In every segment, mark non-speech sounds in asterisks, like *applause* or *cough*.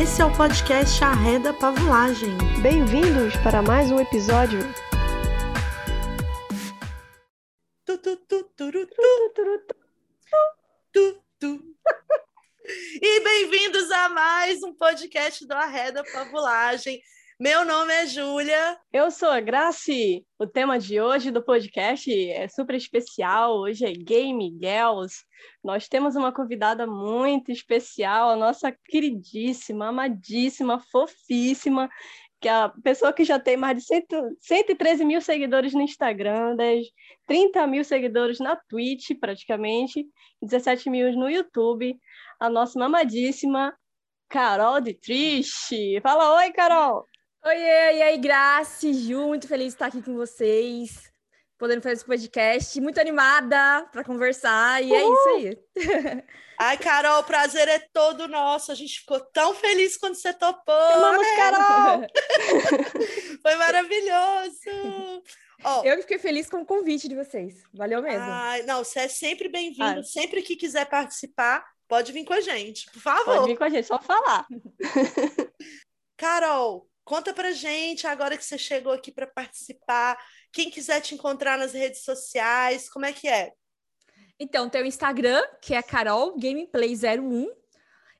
Esse é o podcast Arreda Pavulagem. Bem-vindos para mais um episódio. E bem-vindos a mais um podcast do Arreda Pavulagem. Meu nome é Júlia. Eu sou a Graci. O tema de hoje do podcast é super especial. Hoje é Game Girls. Nós temos uma convidada muito especial, a nossa queridíssima, amadíssima, fofíssima, que é a pessoa que já tem mais de 100, 113 mil seguidores no Instagram, 30 mil seguidores na Twitch, praticamente, 17 mil no YouTube. A nossa mamadíssima Carol de Triste. Fala oi, Carol! Oiê, e aí, Grace, Ju, muito feliz de estar aqui com vocês, podendo fazer esse podcast, muito animada para conversar, e Uhul. é isso aí. Ai, Carol, o prazer é todo nosso, a gente ficou tão feliz quando você topou. Vamos, né? Carol! *laughs* Foi maravilhoso! Oh, eu fiquei feliz com o convite de vocês, valeu mesmo. Ai, não, você é sempre bem-vindo, sempre que quiser participar, pode vir com a gente, por favor. Pode vir com a gente, só falar. Carol, Conta pra gente agora que você chegou aqui para participar. Quem quiser te encontrar nas redes sociais, como é que é? Então, tem o Instagram, que é Carol Gameplay01.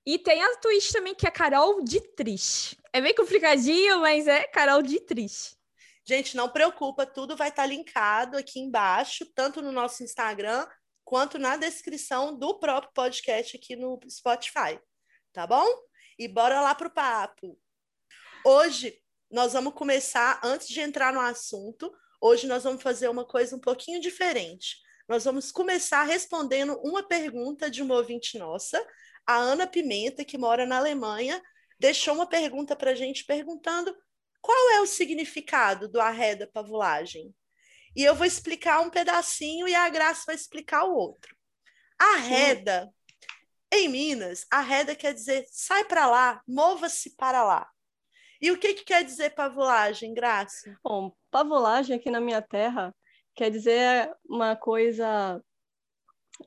E tem a Twitch também, que é Carol de Triste. É bem complicadinho, mas é Carol de Triste. Gente, não preocupa, tudo vai estar tá linkado aqui embaixo, tanto no nosso Instagram quanto na descrição do próprio podcast aqui no Spotify. Tá bom? E bora lá pro papo. Hoje nós vamos começar, antes de entrar no assunto, hoje nós vamos fazer uma coisa um pouquinho diferente. Nós vamos começar respondendo uma pergunta de uma ouvinte nossa, a Ana Pimenta, que mora na Alemanha, deixou uma pergunta para a gente perguntando qual é o significado do arreda pavulagem. E eu vou explicar um pedacinho e a Graça vai explicar o outro. Arreda, em Minas, arreda quer dizer sai para lá, mova-se para lá. E o que, que quer dizer pavulagem, Graça? Bom, pavulagem aqui na minha terra quer dizer uma coisa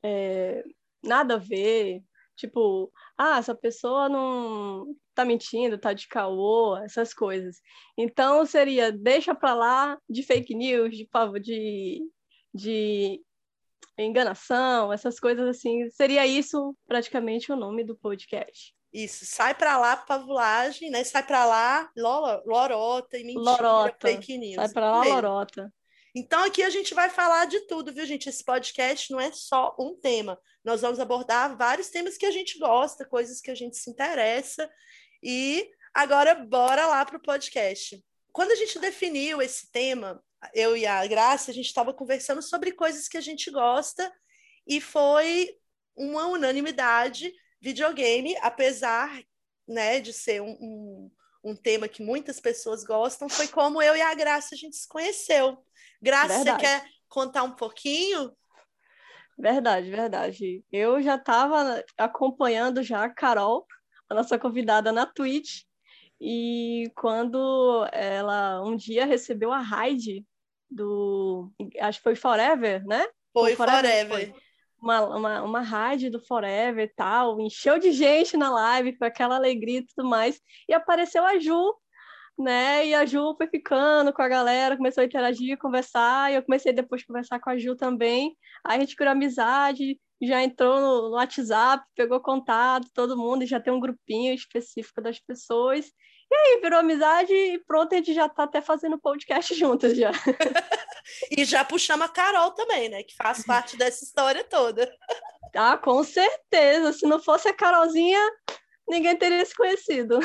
é, nada a ver, tipo, ah, essa pessoa não tá mentindo, tá de caô, essas coisas. Então seria deixa para lá de fake news, de de, de enganação, essas coisas assim. Seria isso praticamente o nome do podcast. Isso, sai para lá pavulagem, né? Sai para lá lorota e mentira, lorota. fake news. Sai para lá lorota. Então aqui a gente vai falar de tudo, viu, gente? Esse podcast não é só um tema. Nós vamos abordar vários temas que a gente gosta, coisas que a gente se interessa. E agora bora lá para o podcast. Quando a gente definiu esse tema, eu e a Graça, a gente estava conversando sobre coisas que a gente gosta e foi uma unanimidade videogame, apesar né, de ser um, um, um, tema que muitas pessoas gostam, foi como eu e a Graça a gente se conheceu. Graça, verdade. você quer contar um pouquinho? Verdade, verdade. Eu já estava acompanhando já a Carol, a nossa convidada na Twitch, e quando ela um dia recebeu a raid do. Acho que foi Forever, né? Foi, foi Forever. Forever. Foi uma, uma, uma rádio do Forever e tal, encheu de gente na live, com aquela alegria e tudo mais, e apareceu a Ju, né? E a Ju foi ficando com a galera, começou a interagir, conversar, e eu comecei depois a conversar com a Ju também. Aí a gente criou amizade, já entrou no, no WhatsApp, pegou contato, todo mundo, e já tem um grupinho específico das pessoas. E aí, virou amizade e pronto, a gente já tá até fazendo podcast *laughs* juntas já. e já puxamos a Carol também, né? Que faz parte dessa história toda. Ah, com certeza. Se não fosse a Carolzinha, ninguém teria se conhecido.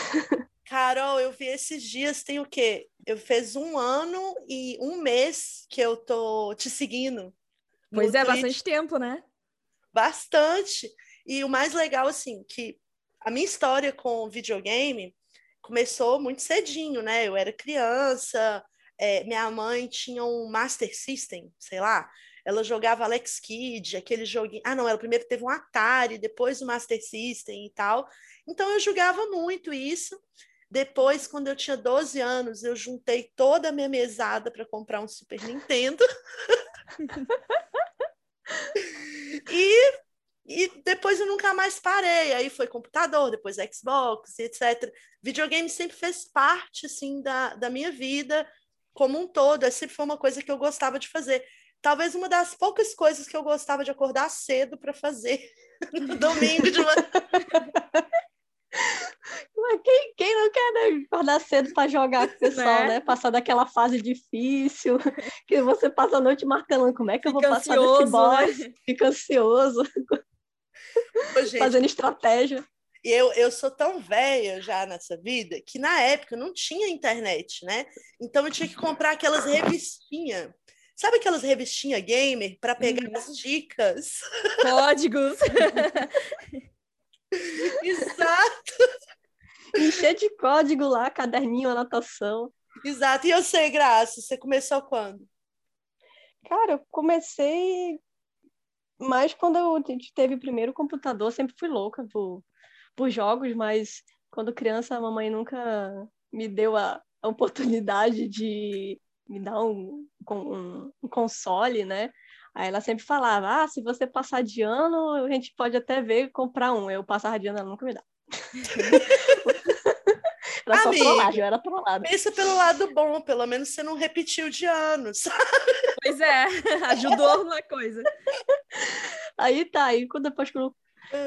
Carol, eu vi esses dias, tem o quê? Eu fez um ano e um mês que eu tô te seguindo. Pois é, Twitch. bastante tempo, né? Bastante. E o mais legal, assim, que a minha história com videogame começou muito cedinho, né? Eu era criança, é, minha mãe tinha um Master System, sei lá, ela jogava Alex Kidd, aquele joguinho. Ah, não, ela primeiro teve um Atari, depois o Master System e tal. Então eu jogava muito isso. Depois, quando eu tinha 12 anos, eu juntei toda a minha mesada para comprar um Super Nintendo. *laughs* e E depois eu nunca mais parei. Aí foi computador, depois Xbox, etc. Videogame sempre fez parte, assim, da, da minha vida como um todo. É sempre foi uma coisa que eu gostava de fazer. Talvez uma das poucas coisas que eu gostava de acordar cedo para fazer *laughs* no domingo de manhã. Quem, quem não quer né, acordar cedo para jogar com o pessoal, né? né? Passar daquela fase difícil, que você passa a noite marcando como é que Fica eu vou passar ansioso, desse boss, né? fica ansioso, Gente, fazendo estratégia. E eu, eu sou tão velha já nessa vida que na época não tinha internet, né? Então eu tinha que comprar aquelas revistinhas. Sabe aquelas revistinhas gamer para pegar uhum. as dicas? *laughs* Códigos. Exato. Encher de código lá, caderninho, anotação. Exato. E eu sei, Graça, você começou quando? Cara, eu comecei mais quando eu teve o primeiro computador, sempre fui louca por, por jogos, mas quando criança a mamãe nunca me deu a, a oportunidade de me dar um, um, um console, né? Aí ela sempre falava, ah, se você passar de ano, a gente pode até ver comprar um. Eu passava de ano, ela nunca me dá. *laughs* era só trollagem, era trollada. Pensa pelo lado bom, pelo menos você não repetiu de ano, sabe? Pois é, *laughs* ajudou na coisa. Aí tá, aí depois que eu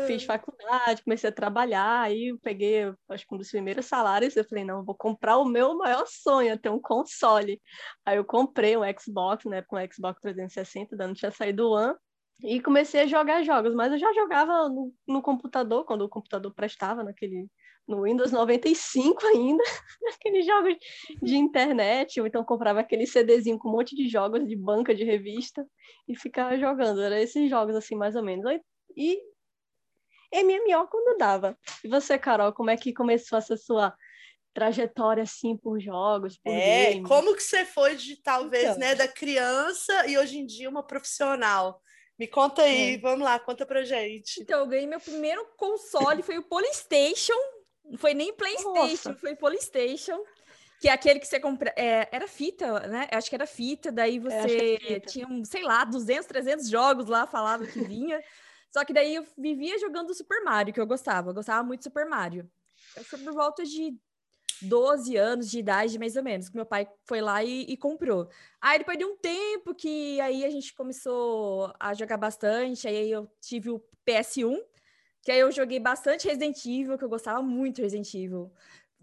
Fiz faculdade, comecei a trabalhar, aí eu peguei, acho que um dos primeiros salários, eu falei, não, vou comprar o meu maior sonho, ter um console. Aí eu comprei um Xbox, né, com o Xbox 360, ainda não tinha saído o One, e comecei a jogar jogos, mas eu já jogava no, no computador, quando o computador prestava, naquele, no Windows 95 ainda, *laughs* aqueles jogos de internet, ou então comprava aquele CDzinho com um monte de jogos de banca de revista e ficava jogando, era esses jogos assim, mais ou menos. E MMO quando dava. E você, Carol, como é que começou essa sua trajetória assim por jogos, por É, games? como que você foi de talvez, então. né, da criança e hoje em dia uma profissional? Me conta aí, é. vamos lá, conta pra gente. Então, eu ganhei meu primeiro console, foi o Polystation, não foi nem Playstation, Nossa. foi Polystation. Que é aquele que você compra. É, era fita, né? Acho que era fita, daí é, você é, tinha, sei lá, 200, 300 jogos lá, falava que vinha. *laughs* Só que daí eu vivia jogando Super Mario, que eu gostava. Eu gostava muito de Super Mario. Eu fui por volta de 12 anos de idade, mais ou menos, que meu pai foi lá e, e, comprou. Aí depois de um tempo que aí a gente começou a jogar bastante, aí eu tive o PS1, que aí eu joguei bastante Resident Evil, que eu gostava muito de Resident Evil.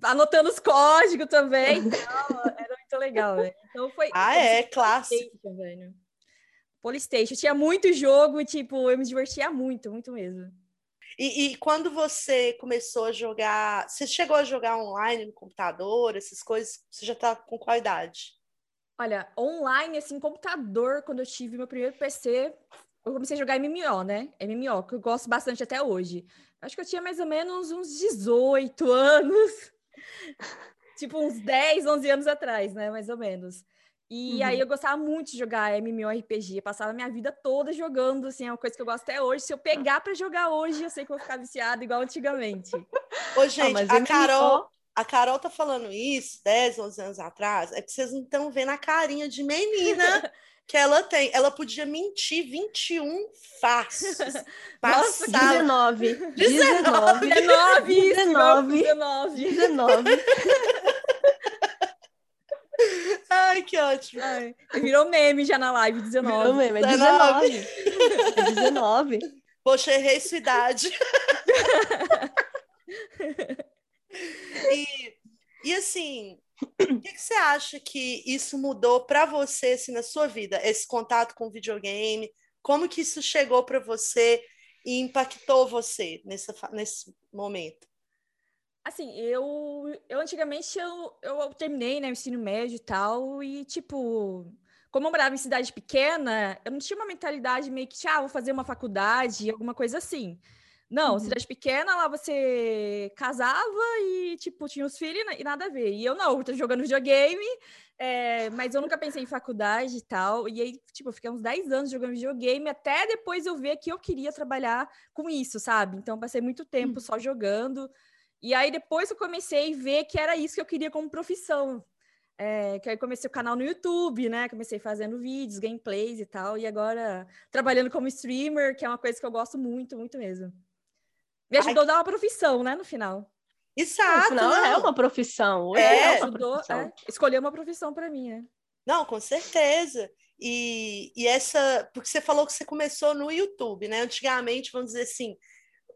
Anotando os códigos também, *laughs* então, era muito legal, né? Então foi. Ah, é, clássico. Velho. Polystation. Tinha muito jogo e, tipo, eu me divertia muito, muito mesmo. E, e, quando você começou a jogar, você chegou a jogar online no computador, essas coisas, você já tá com qual idade? Olha, online, assim, computador, quando eu tive meu primeiro PC, eu comecei a jogar MMO, né? MMO, que eu gosto bastante até hoje. Acho que eu tinha mais ou menos uns 18 anos. *laughs* tipo, uns 10, 11 anos atrás, né? Mais ou menos. E uhum. aí eu gostava muito de jogar MMORPG, eu passava minha vida toda jogando, assim, é uma coisa que eu gosto até hoje. Se eu pegar para jogar hoje, eu sei que vou ficar viciada igual antigamente. Ô, gente, ah, a Carol, a Carol tá falando isso 10, 11 anos atrás, é que vocês não estão vendo a carinha de menina *laughs* que ela tem. Ela podia mentir 21 fácil. *laughs* Nossa, 19. 19. 19. 19. 19. 19. Ai, que ótimo. Ai, virou meme já na live, 19. Virou meme, é 19. 19. É 19. Poxa, errei sua idade. *laughs* e, e assim, o que, que, você acha que isso mudou para você assim, na sua vida? Esse contato com o videogame? Como que isso chegou para você e impactou você nessa, nesse momento? Assim, eu, eu antigamente eu, eu terminei, né, o ensino médio e tal, e tipo, como eu morava em cidade pequena, eu não tinha uma mentalidade meio que, ah, vou fazer uma faculdade, alguma coisa assim. Não, uhum. cidade pequena, lá você casava e, tipo, tinha os filhos e nada a ver. E eu não, eu tô jogando videogame, é, mas eu nunca pensei em faculdade e tal. E aí, tipo, eu fiquei uns 10 anos jogando videogame, até depois eu ver que eu queria trabalhar com isso, sabe? Então, passei muito tempo uhum. só jogando. E aí depois eu comecei a ver que era isso que eu queria como profissão. É, que aí comecei o canal no YouTube, né? Comecei fazendo vídeos, gameplays e tal, e agora trabalhando como streamer, que é uma coisa que eu gosto muito, muito mesmo. Me ajudou Ai, a dar uma profissão, né, no final. Exato. Não, não. é uma profissão. É, é uma ajudou, profissão. É, escolher uma profissão para mim, né? Não, com certeza. E, e essa, porque você falou que você começou no YouTube, né? Antigamente, vamos dizer assim,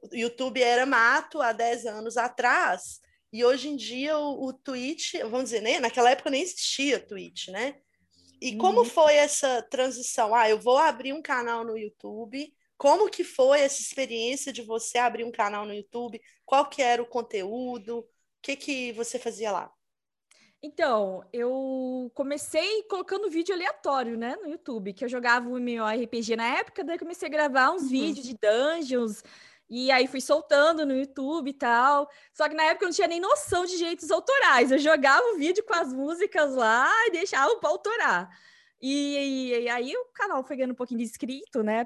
o YouTube era mato há 10 anos atrás, e hoje em dia o, o Twitch, vamos dizer, né? naquela época nem existia Twitch, né? E como uhum. foi essa transição? Ah, eu vou abrir um canal no YouTube. Como que foi essa experiência de você abrir um canal no YouTube? Qual que era o conteúdo? O que que você fazia lá? Então, eu comecei colocando vídeo aleatório, né, no YouTube, que eu jogava o MMORPG na época, daí comecei a gravar uns uhum. vídeos de dungeons, e aí fui soltando no YouTube e tal. Só que na época eu não tinha nem noção de direitos autorais. Eu jogava o vídeo com as músicas lá e deixava para autorar. E, e, e, aí o canal foi ganhando um pouquinho de inscrito, né?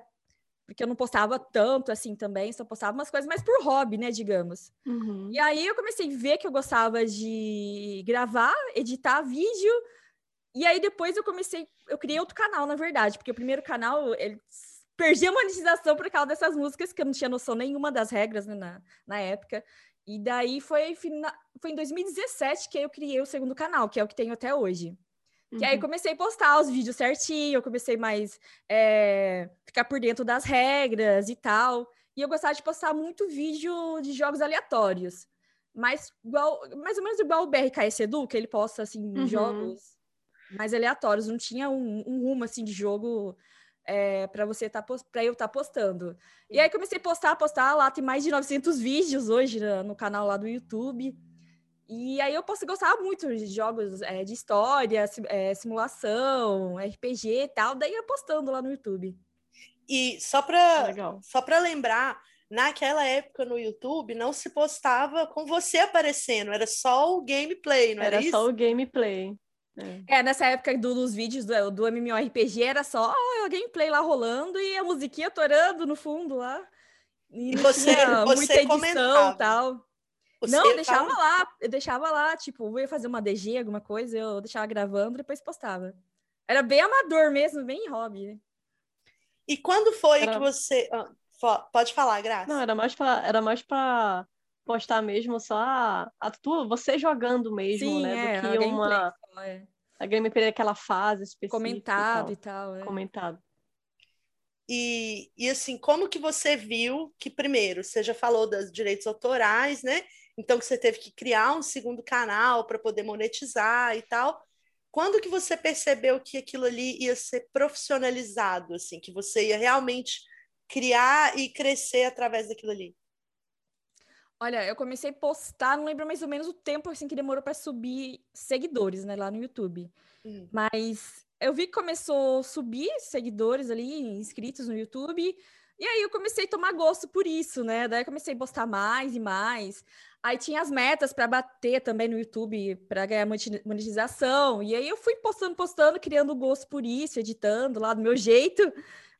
Porque eu não postava tanto assim também, só postava umas coisas mais por hobby, né, digamos. Uhum. E aí eu comecei a ver que eu gostava de gravar, editar vídeo. E aí depois eu comecei, eu criei outro canal, na verdade, porque o primeiro canal, ele perdi a monetização por causa dessas músicas, que eu não tinha noção nenhuma das regras né, na, na época. E daí foi, foi em 2017 que eu criei o segundo canal, que é o que tenho até hoje. Uhum. Que aí uhum. comecei a postar os vídeos certinho, eu comecei mais é, ficar por dentro das regras e tal. E eu gostava de postar muito vídeo de jogos aleatórios. Mas igual, mais ou menos igual o BRKS Edu, que ele posta assim, uhum. jogos mais aleatórios. Não tinha um, um rumo assim de jogo é, para você tá para eu estar tá postando. E aí comecei a postar, postar lá tem mais de 900 vídeos hoje no, no canal lá do YouTube. E aí eu posso gostar muito de jogos é, de história, é, simulação, RPG e tal, daí eu postando lá no YouTube. E só para só para lembrar, naquela época no YouTube não se postava com você aparecendo, era só o gameplay, não era, era isso? Era só o gameplay. É. é, nessa época do, dos vídeos do, do MMORPG era só a gameplay lá rolando e a musiquinha torando no fundo lá. E, e você, você muita edição e tal. Não, eu deixava tava... lá, eu deixava lá, tipo, eu ia fazer uma DG, alguma coisa, eu deixava gravando e depois postava. Era bem amador mesmo, bem hobby. E quando foi era... que você. Ah, pode falar, Graça. Não, era mais pra, era mais pra postar mesmo só a, a tua, você jogando mesmo, Sim, né? É, do que uma. É. A gameplay daquela fase específica. Comentado e tal. E tal é. Comentado. E, e assim, como que você viu que, primeiro, você já falou dos direitos autorais, né? Então, que você teve que criar um segundo canal para poder monetizar e tal. Quando que você percebeu que aquilo ali ia ser profissionalizado, assim, que você ia realmente criar e crescer através daquilo ali? Olha, eu comecei a postar, não lembro mais ou menos o tempo assim que demorou para subir seguidores, né, lá no YouTube. Hum. Mas eu vi que começou a subir seguidores ali, inscritos no YouTube, e aí eu comecei a tomar gosto por isso, né? Daí eu comecei a postar mais e mais. Aí tinha as metas para bater também no YouTube para ganhar monetização. E aí eu fui postando, postando, criando gosto por isso, editando lá do meu *laughs* jeito.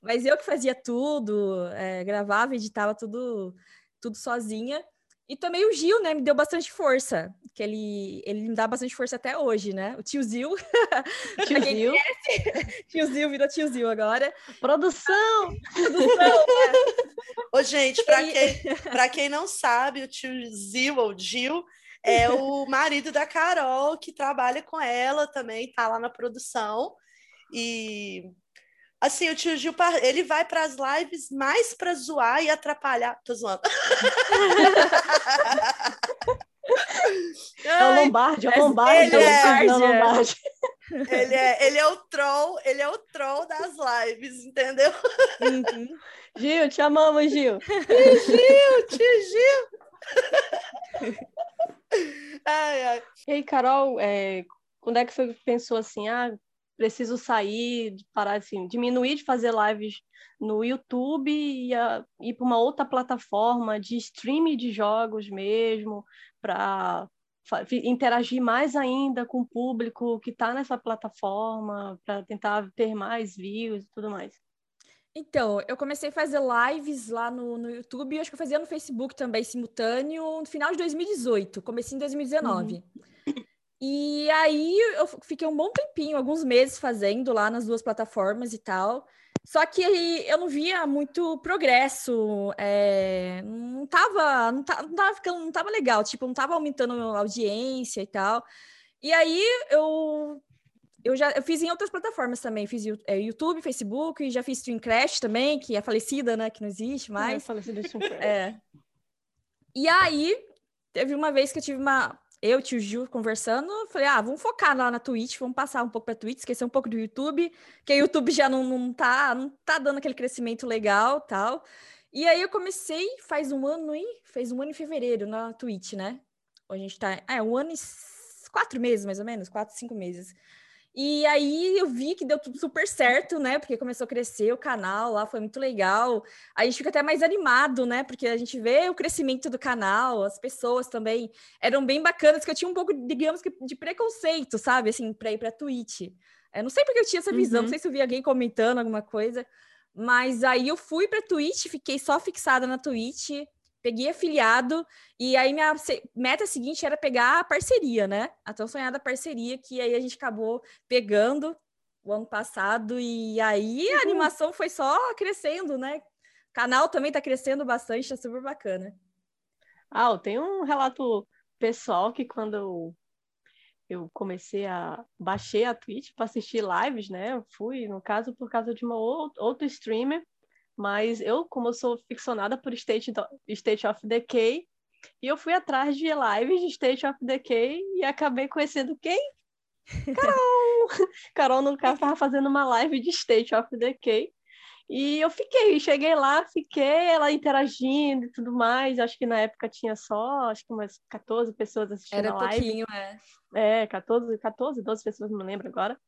Mas eu que fazia tudo, é, gravava, editava tudo, tudo sozinha. E também o Gil, né, me deu bastante força, que ele, ele me dá bastante força até hoje, né? O tio Zil. *laughs* Tio Zil. *laughs* tio Zil virou tio Zil agora. Produção! *laughs* Produção, né? Ô, gente, para quem, quem não sabe, o tio Zil, ou Gil, é o marido da Carol, que trabalha com ela também, tá lá na produção. E Assim, o tio Gil, ele vai para as lives mais para zoar e atrapalhar. Tô zoando. É o Lombardi, é o Lombardi. Ele é, não, Lombardi. Ele é, ele é o troll, ele é o troll das lives, entendeu? Uhum. Gil, te amamos, Gil. Tio Gil, tio Gil. ai, ai. E aí, Carol, é, quando é que você pensou assim, ah, preciso sair, parar assim, diminuir de fazer lives no YouTube e a, ir para uma outra plataforma de streaming de jogos mesmo, para interagir mais ainda com o público que está nessa plataforma, para tentar ter mais views e tudo mais. Então, eu comecei a fazer lives lá no, no YouTube, e acho que eu fazia no Facebook também, simultâneo, no final de 2018, comecei em 2019. Uhum. E aí eu fiquei um bom tempinho, alguns meses fazendo lá nas duas plataformas e tal. Só que eu não via muito progresso, é, não tava, não tava, não tava ficando, não tava legal, tipo, não tava aumentando a audiência e tal. E aí eu eu já eu fiz em outras plataformas também, fiz é, YouTube, Facebook, já fiz Streamcraft também, que é falecida, né, que não existe mais. É, falecida É. E aí teve uma vez que eu tive uma eu tio Gil conversando, falei, ah, vamos focar lá na Twitch, vamos passar um pouco para Twitch, esquecer um pouco do YouTube, que o YouTube já não, não, tá, não tá dando aquele crescimento legal tal. E aí eu comecei faz um ano e fez um ano em fevereiro na Twitch, né? A gente tá. É, um ano e quatro meses, mais ou menos, quatro, cinco meses. E aí eu vi que deu tudo super certo, né? Porque começou a crescer o canal lá, foi muito legal. A gente fica até mais animado, né? Porque a gente vê o crescimento do canal, as pessoas também eram bem bacanas, que eu tinha um pouco, digamos que, de preconceito, sabe? Assim, para ir para Twitch. Eu não sei porque eu tinha essa visão, uhum. não sei se eu vi alguém comentando alguma coisa, mas aí eu fui para Twitch, fiquei só fixada na Twitch, peguei afiliado, e aí minha meta seguinte era pegar a parceria, né? A tão sonhada parceria, que aí a gente acabou pegando o ano passado, e aí a animação foi só crescendo, né? O canal também tá crescendo bastante, tá super bacana. Ah, eu tenho um relato pessoal que quando eu, eu comecei a baixei a Twitch para assistir lives, né? Eu fui, no caso, por causa de uma outra streamer mas eu, como eu sou ficcionada por State, State of Decay, e eu fui atrás de lives de State of Decay e acabei conhecendo quem? Carol! *laughs* Carol, no caso, estava fazendo uma live de State of Decay. E eu fiquei, cheguei lá, fiquei ela interagindo e tudo mais. Acho que na época tinha só, acho que umas 14 pessoas assistindo Era a live. pouquinho, é. É, 14, 14, 12 pessoas, não me lembro agora.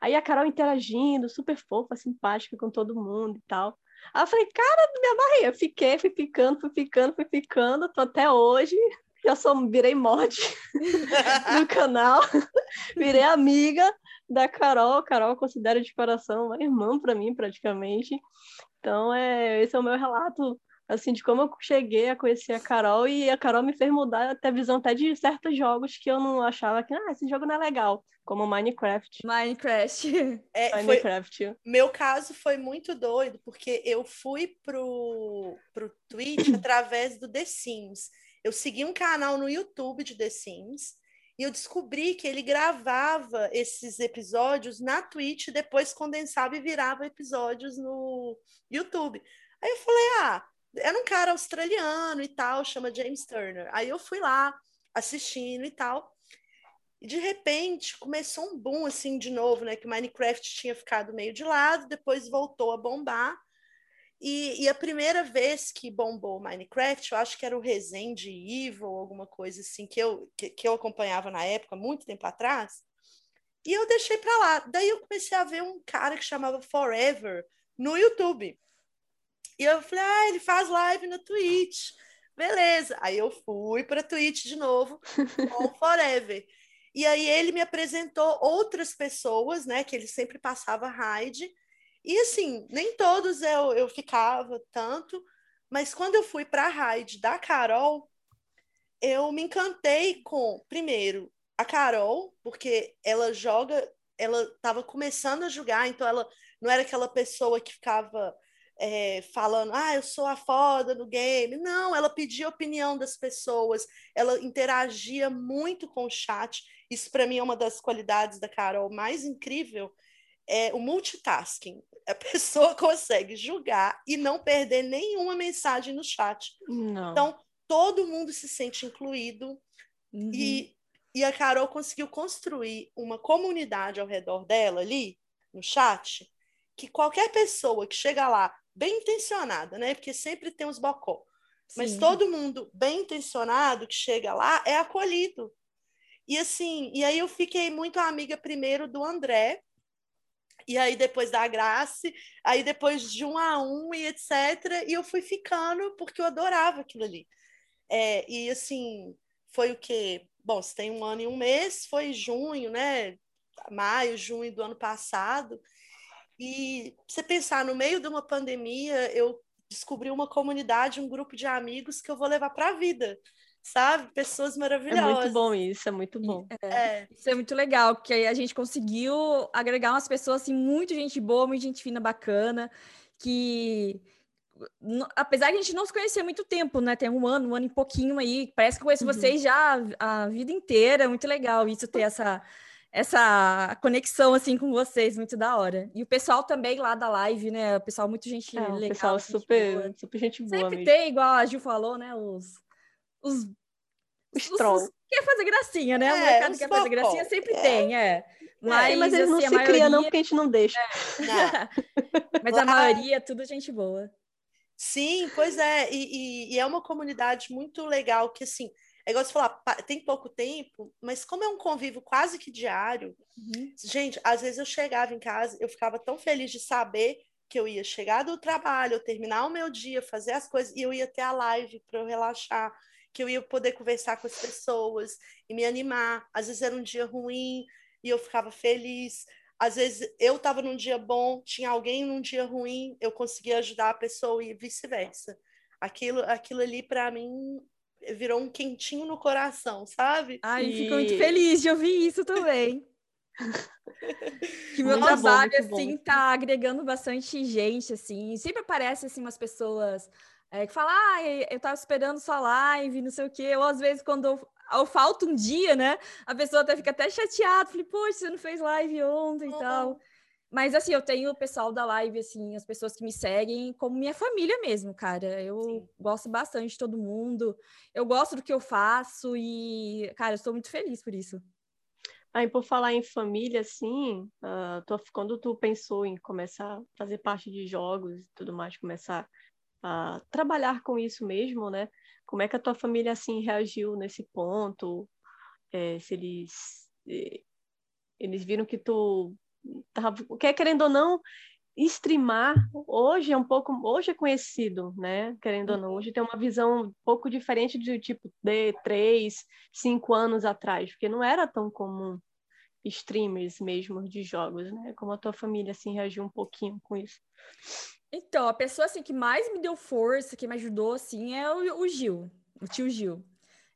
Aí a Carol interagindo, super fofa, simpática com todo mundo e tal. Aí eu falei, cara, minha barriga. Fiquei, fui ficando, fui ficando, fui ficando, tô até hoje. Já sou, virei mod *laughs* no canal, virei amiga da Carol. Carol eu considero de coração uma irmã para mim, praticamente. Então, é, esse é o meu relato assim, de como eu cheguei a conhecer a Carol e a Carol me fez mudar até a visão até de certos jogos que eu não achava que, ah, esse jogo não é legal, como Minecraft. Minecraft. *laughs* É, Minecraft. Foi, meu caso foi muito doido, porque eu fui pro, pro Twitch *clears throat* através do The Sims. Eu segui um canal no YouTube de The Sims, e eu descobri que ele gravava esses episódios na Twitch, depois condensava e virava episódios no YouTube. Aí eu falei, ah, era um cara australiano e tal, chama James Turner. Aí eu fui lá assistindo e tal. E de repente começou um boom assim de novo, né? Que Minecraft tinha ficado meio de lado, depois voltou a bombar. E, e a primeira vez que bombou Minecraft, eu acho que era o Resende Evil, alguma coisa assim, que eu, que, que eu acompanhava na época, muito tempo atrás. E eu deixei para lá. Daí eu comecei a ver um cara que chamava Forever no YouTube. E eu falei, ah, ele faz live na Twitch. Beleza. Aí eu fui para Twitch de novo, *laughs* com Forever. E aí ele me apresentou outras pessoas, né? Que ele sempre passava raid. E assim, nem todos eu, eu ficava tanto, mas quando eu fui para a raid da Carol, eu me encantei com, primeiro, a Carol, porque ela joga, ela estava começando a jogar, então ela não era aquela pessoa que ficava é, falando, ah, eu sou a foda no game. Não, ela pedia a opinião das pessoas, ela interagia muito com o chat. Isso, para mim, é uma das qualidades da Carol mais incrível. É o multitasking. A *laughs* pessoa consegue julgar e não perder nenhuma mensagem no chat. Não. Então, todo mundo se sente incluído. Uhum. E, e a Carol conseguiu construir uma comunidade ao redor dela ali, no chat, que qualquer pessoa que chega lá bem intencionada, né? Porque sempre tem os bocó. Mas todo mundo bem intencionado que chega lá é acolhido. E assim, e aí eu fiquei muito amiga primeiro do André, e aí depois da Grace, aí depois de um a um e etc. E eu fui ficando porque eu adorava aquilo ali. É, e assim, foi o que? Bom, se tem um ano e um mês, foi junho, né? Maio, junho do ano passado. E você pensar, no meio de uma pandemia, eu descobri uma comunidade, um grupo de amigos que eu vou levar para a vida. sabe? Pessoas maravilhosas. É muito bom isso, é muito bom. É, é. Isso é muito legal, porque a gente conseguiu agregar umas pessoas assim, muito gente boa, muito gente fina, bacana, que apesar de a gente não se conhecer há muito tempo, né? Tem um ano, um ano e pouquinho aí. Parece que conheço uhum. vocês já a, a vida inteira. É muito legal isso ter essa essa conexão assim com vocês, muito da hora. E o pessoal também lá da live, né? O pessoal muito gente é, legal. O pessoal super, boa. super gente boa. Sempre mesmo. tem, igual a Gil falou, né? Os os os, trolls. Quer fazer gracinha, né? É, o mercado quer fazer gracinha, sempre é. tem, é. Mas, é, mas eles assim, não se maioria... cria, não, porque a gente não deixa. É. *laughs* mas a maioria é tudo gente boa. Sim, pois é. E, e, e, é uma comunidade muito legal que, assim, é igual você falar, tem pouco tempo, mas como é um convívio quase que diário, uhum. gente, às vezes eu chegava em casa, eu ficava tão feliz de saber que eu ia chegar do trabalho, eu terminar o meu dia, fazer as coisas, e eu ia ter a live para eu relaxar, que eu ia poder conversar com as pessoas e me animar. Às vezes era um dia ruim e eu ficava feliz. Às vezes eu estava num dia bom, tinha alguém num dia ruim, eu conseguia ajudar a pessoa e vice-versa. Aquilo, aquilo ali para mim virou um quentinho no coração, sabe? Ai, e... fico muito feliz de ouvir isso também. *laughs* que meu muito trabalho, bom, assim, bom. tá agregando bastante gente, assim. Sempre aparece, assim, umas pessoas é, que falam, ah, eu tava esperando sua live, não sei o quê. Ou, às vezes, quando eu, eu falto um dia, né, a pessoa até fica até chateada. Falei, poxa, você não fez live ontem e tal. Mas, assim, eu tenho o pessoal da live, assim, as pessoas que me seguem como minha família mesmo, cara. Eu Sim. gosto bastante de todo mundo. Eu gosto do que eu faço e, cara, eu estou muito feliz por isso. Aí, por falar em família, assim, uh, tô, quando tu pensou em começar a fazer parte de jogos e tudo mais, começar a trabalhar com isso mesmo, né? Como é que a tua família, assim, reagiu nesse ponto? É, se eles... Eh, eles viram que tu tava, quer querendo ou não, streamar hoje é um pouco, hoje é conhecido, né? Querendo ou não, hoje tem uma visão um pouco diferente de tipo de três, cinco anos atrás, porque não era tão comum streamers mesmo de jogos, né? Como a tua família assim reagiu um pouquinho com isso? Então, a pessoa assim que mais me deu força, que me ajudou assim é o, o Gil, o tio Gil.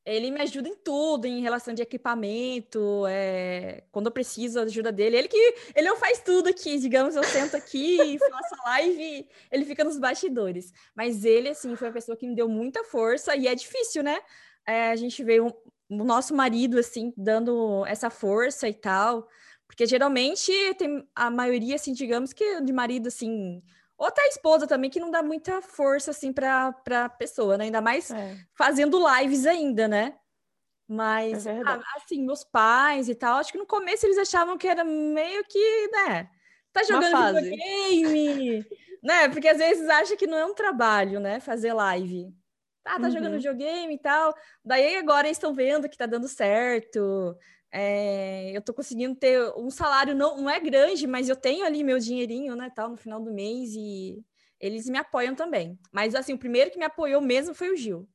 Ele me ajuda em tudo, em relação de equipamento, é... quando eu preciso da ajuda dele. Ele que ele não faz tudo aqui, digamos, eu sento aqui e *laughs* faço a live, ele fica nos bastidores. Mas ele, assim, foi a pessoa que me deu muita força e é difícil, né? É, a gente vê um, o nosso marido, assim, dando essa força e tal. Porque geralmente tem a maioria, assim, digamos que de marido, assim, ou até a esposa também, que não dá muita força, assim, para a pessoa, né? Ainda mais é. fazendo lives ainda, né? Mas, é assim, meus pais e tal, acho que no começo eles achavam que era meio que, né? Tá jogando videogame, *laughs* né? Porque às vezes acha que não é um trabalho, né? Fazer live. Ah, tá uhum. jogando videogame e tal. Daí agora eles estão vendo que tá dando certo. É, eu tô conseguindo ter um salário não, não é grande, mas eu tenho ali meu dinheirinho, né, tal, no final do mês e eles me apoiam também. Mas assim, o primeiro que me apoiou mesmo foi o Gil.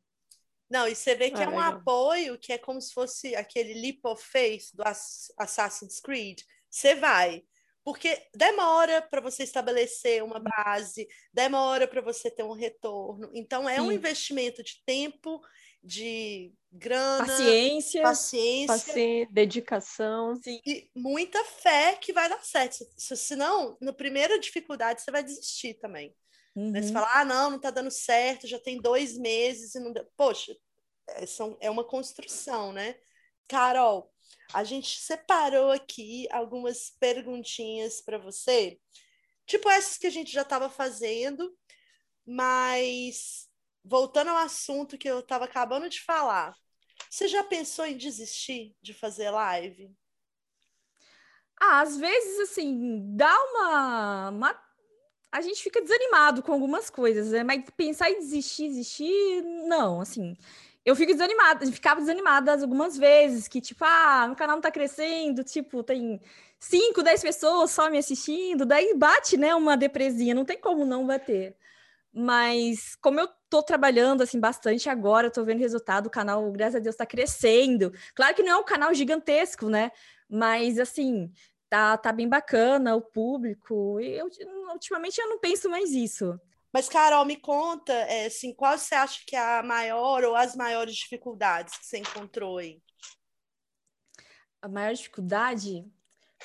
Não, e você vê que ah, é um legal. apoio que é como se fosse aquele leap of faith do Assassin's Creed. Você vai, porque demora para você estabelecer uma base, demora para você ter um retorno. Então é Sim. um investimento de tempo, de grana, paciência, paciência, paciência dedicação Sim. e muita fé que vai dar certo. Senão, na primeira dificuldade, você vai desistir também. Uhum. Né? Você fala, ah, não, não está dando certo, já tem dois meses e não deu. Poxa, é, são, é uma construção, né? Carol, a gente separou aqui algumas perguntinhas para você, tipo essas que a gente já estava fazendo, mas voltando ao assunto que eu estava acabando de falar, você já pensou em desistir de fazer live? Ah, às vezes, assim, dá uma, uma... A gente fica desanimado com algumas coisas, né? Mas pensar em desistir, desistir, não, assim... Eu fico desanimada, ficava desanimada algumas vezes, que tipo, ah, meu canal não tá crescendo, tipo, tem 5, 10 pessoas só me assistindo, daí bate, né, uma depresinha, não tem como não bater. Mas como eu tô trabalhando assim bastante agora, tô vendo resultado, o canal, graças a Deus, tá crescendo. Claro que não é um canal gigantesco, né? Mas assim, tá, tá bem bacana o público. E eu, ultimamente eu não penso mais isso. Mas, Carol, me conta, é, assim, qual você acha que é a maior ou as maiores dificuldades que você encontrou aí? A maior dificuldade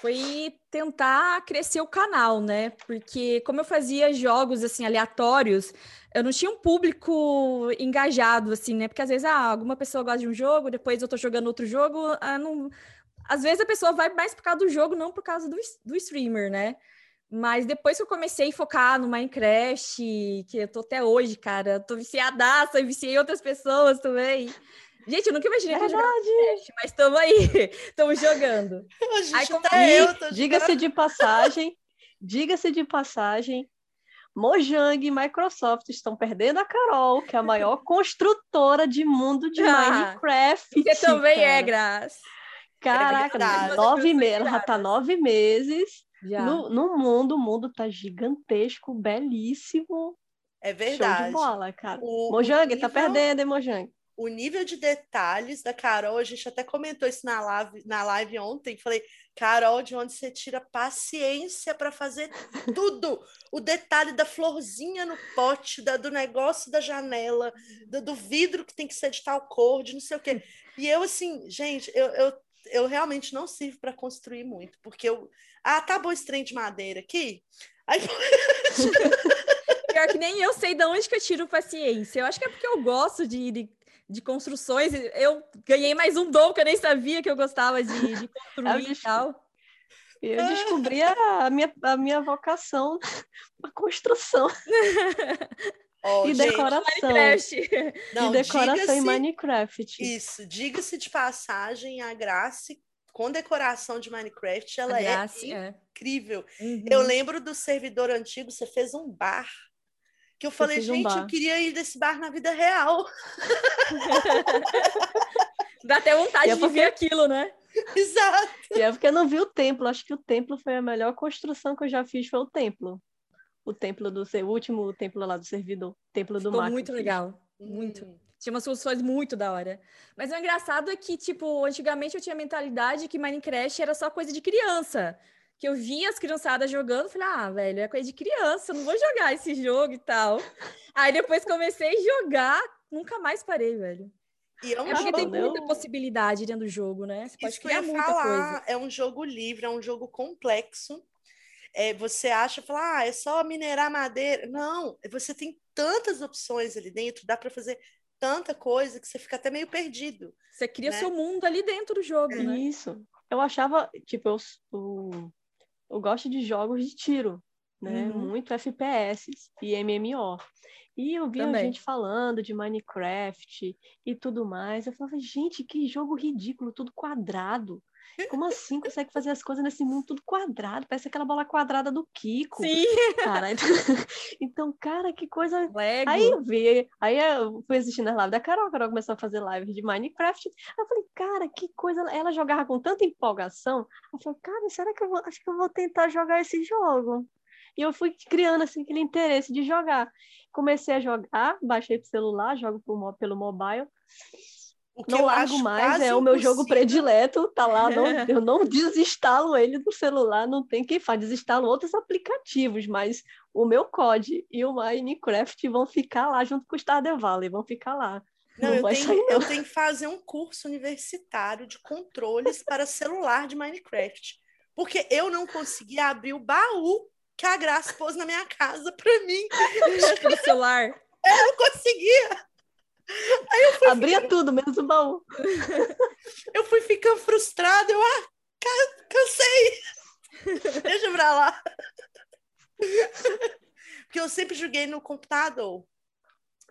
foi tentar crescer o canal, né? Porque como eu fazia jogos assim aleatórios, eu não tinha um público engajado assim, né? Porque às vezes ah, alguma pessoa gosta de um jogo, depois eu tô jogando outro jogo, ah, não... às vezes a pessoa vai mais por causa do jogo, não por causa do, do streamer, né? Mas depois que eu comecei a focar no Minecraft, que eu tô até hoje, cara, tô viciadaça, viciei outras pessoas também. Gente, eu nunca imaginei que eu Minecraft, mas estamos aí, *laughs* estamos jogando. *laughs* Aí, tá eu, diga-se de passagem, diga-se de passagem, Mojang e Microsoft estão perdendo a Carol, que é a maior *laughs* construtora de mundo de ah, Minecraft. Que também é, Graça. Caraca, é nove meses, ela já tá nove meses no, no, mundo, o mundo tá gigantesco, belíssimo. É verdade. Show de bola, cara. O, Mojang, o tá nível, tá perdendo, hein, Mojang? O nível de detalhes da Carol, a gente até comentou isso na live, na live ontem. Falei, Carol, de onde você tira paciência para fazer tudo? o detalhe da florzinha no pote, da, do negócio da janela, do, do, vidro que tem que ser de tal cor, de não sei o quê. E eu, assim, gente, eu, eu, eu realmente não sirvo para construir muito, porque eu ah, tá bom esse trem de madeira aqui. Aí... *laughs* Pior que nem eu sei de onde que eu tiro paciência. Eu acho que é porque eu gosto de, de, de construções. Eu ganhei mais um dom que eu nem sabia que eu gostava de, de construir e tal. Eu descobri a minha, a minha vocação para construção. Oh, *laughs* e gente, decoração. Não, e decoração em Minecraft. Isso, diga-se de passagem, a Grace com decoração de Minecraft, ela é, é, incrível. Uhum. Eu lembro do servidor antigo, você fez um bar. Que eu falei, gente, um eu queria ir desse bar na vida real. *laughs* Dá até vontade é porque... de ver aquilo, né? *laughs* Exato. E é porque eu não vi o templo. Acho que o templo foi a melhor construção que eu já fiz, foi o templo. O templo do seu último templo lá do servidor. Templo do Ficou muito legal. Muito. Hum. Tinha umas soluções muito da hora. Mas o engraçado é que, tipo, antigamente eu tinha a mentalidade que Minecraft era só coisa de criança. Que eu via as criançadas jogando, falei, ah, velho, é coisa de criança, não vou jogar esse jogo e tal. Aí depois comecei a jogar, nunca mais parei, velho. E é, um é porque tem muita possibilidade dentro do jogo, né? Você pode Isso criar muita falar, coisa. É um jogo livre, é um jogo complexo. É, você acha, fala, ah, é só minerar madeira. Não, você tem tantas opções ali dentro, dá para fazer tanta coisa que você fica até meio perdido. Você cria né? seu mundo ali dentro do jogo, é. né? Isso. Eu achava, tipo, eu, eu, eu gosto de jogos de tiro, né? Uhum. Muito FPS e MMO. E eu via Também. gente falando de Minecraft e tudo mais. Eu falava, gente, que jogo ridículo, tudo quadrado. Como assim consegue fazer as coisas nesse mundo tudo quadrado? Parece aquela bola quadrada do Kiko. Sim. Cara, *laughs* *laughs* então, cara, que coisa. Lego. Aí eu vi, aí eu fui assistindo as lives da Carol, a Carol começou a fazer lives de Minecraft. Eu falei, cara, que coisa. Ela jogava com tanta empolgação. Eu falei, cara, será que eu vou. Acho que eu vou tentar jogar esse jogo. E eu fui criando assim aquele interesse de jogar. Comecei a jogar, baixei pro celular, jogo pelo mobile. Não largo mais, é o meu jogo predileto, tá lá, *laughs* não, eu não desinstalo ele do celular, não tem quem faz, desinstalo outros aplicativos, mas o meu COD e o Minecraft vão ficar lá junto com o Stardew Valley, vão ficar lá. Não, não eu, tenho, sair, eu tenho que fazer um curso universitário de controles para celular de Minecraft, porque eu não conseguia abrir o baú que a Graça pôs na minha casa para mim. No celular. Eu não conseguia. Abria ficando... tudo, menos o baú. eu fui ficando frustrada, eu ah, cansei. Deixa pra lá. Porque eu sempre joguei no computador.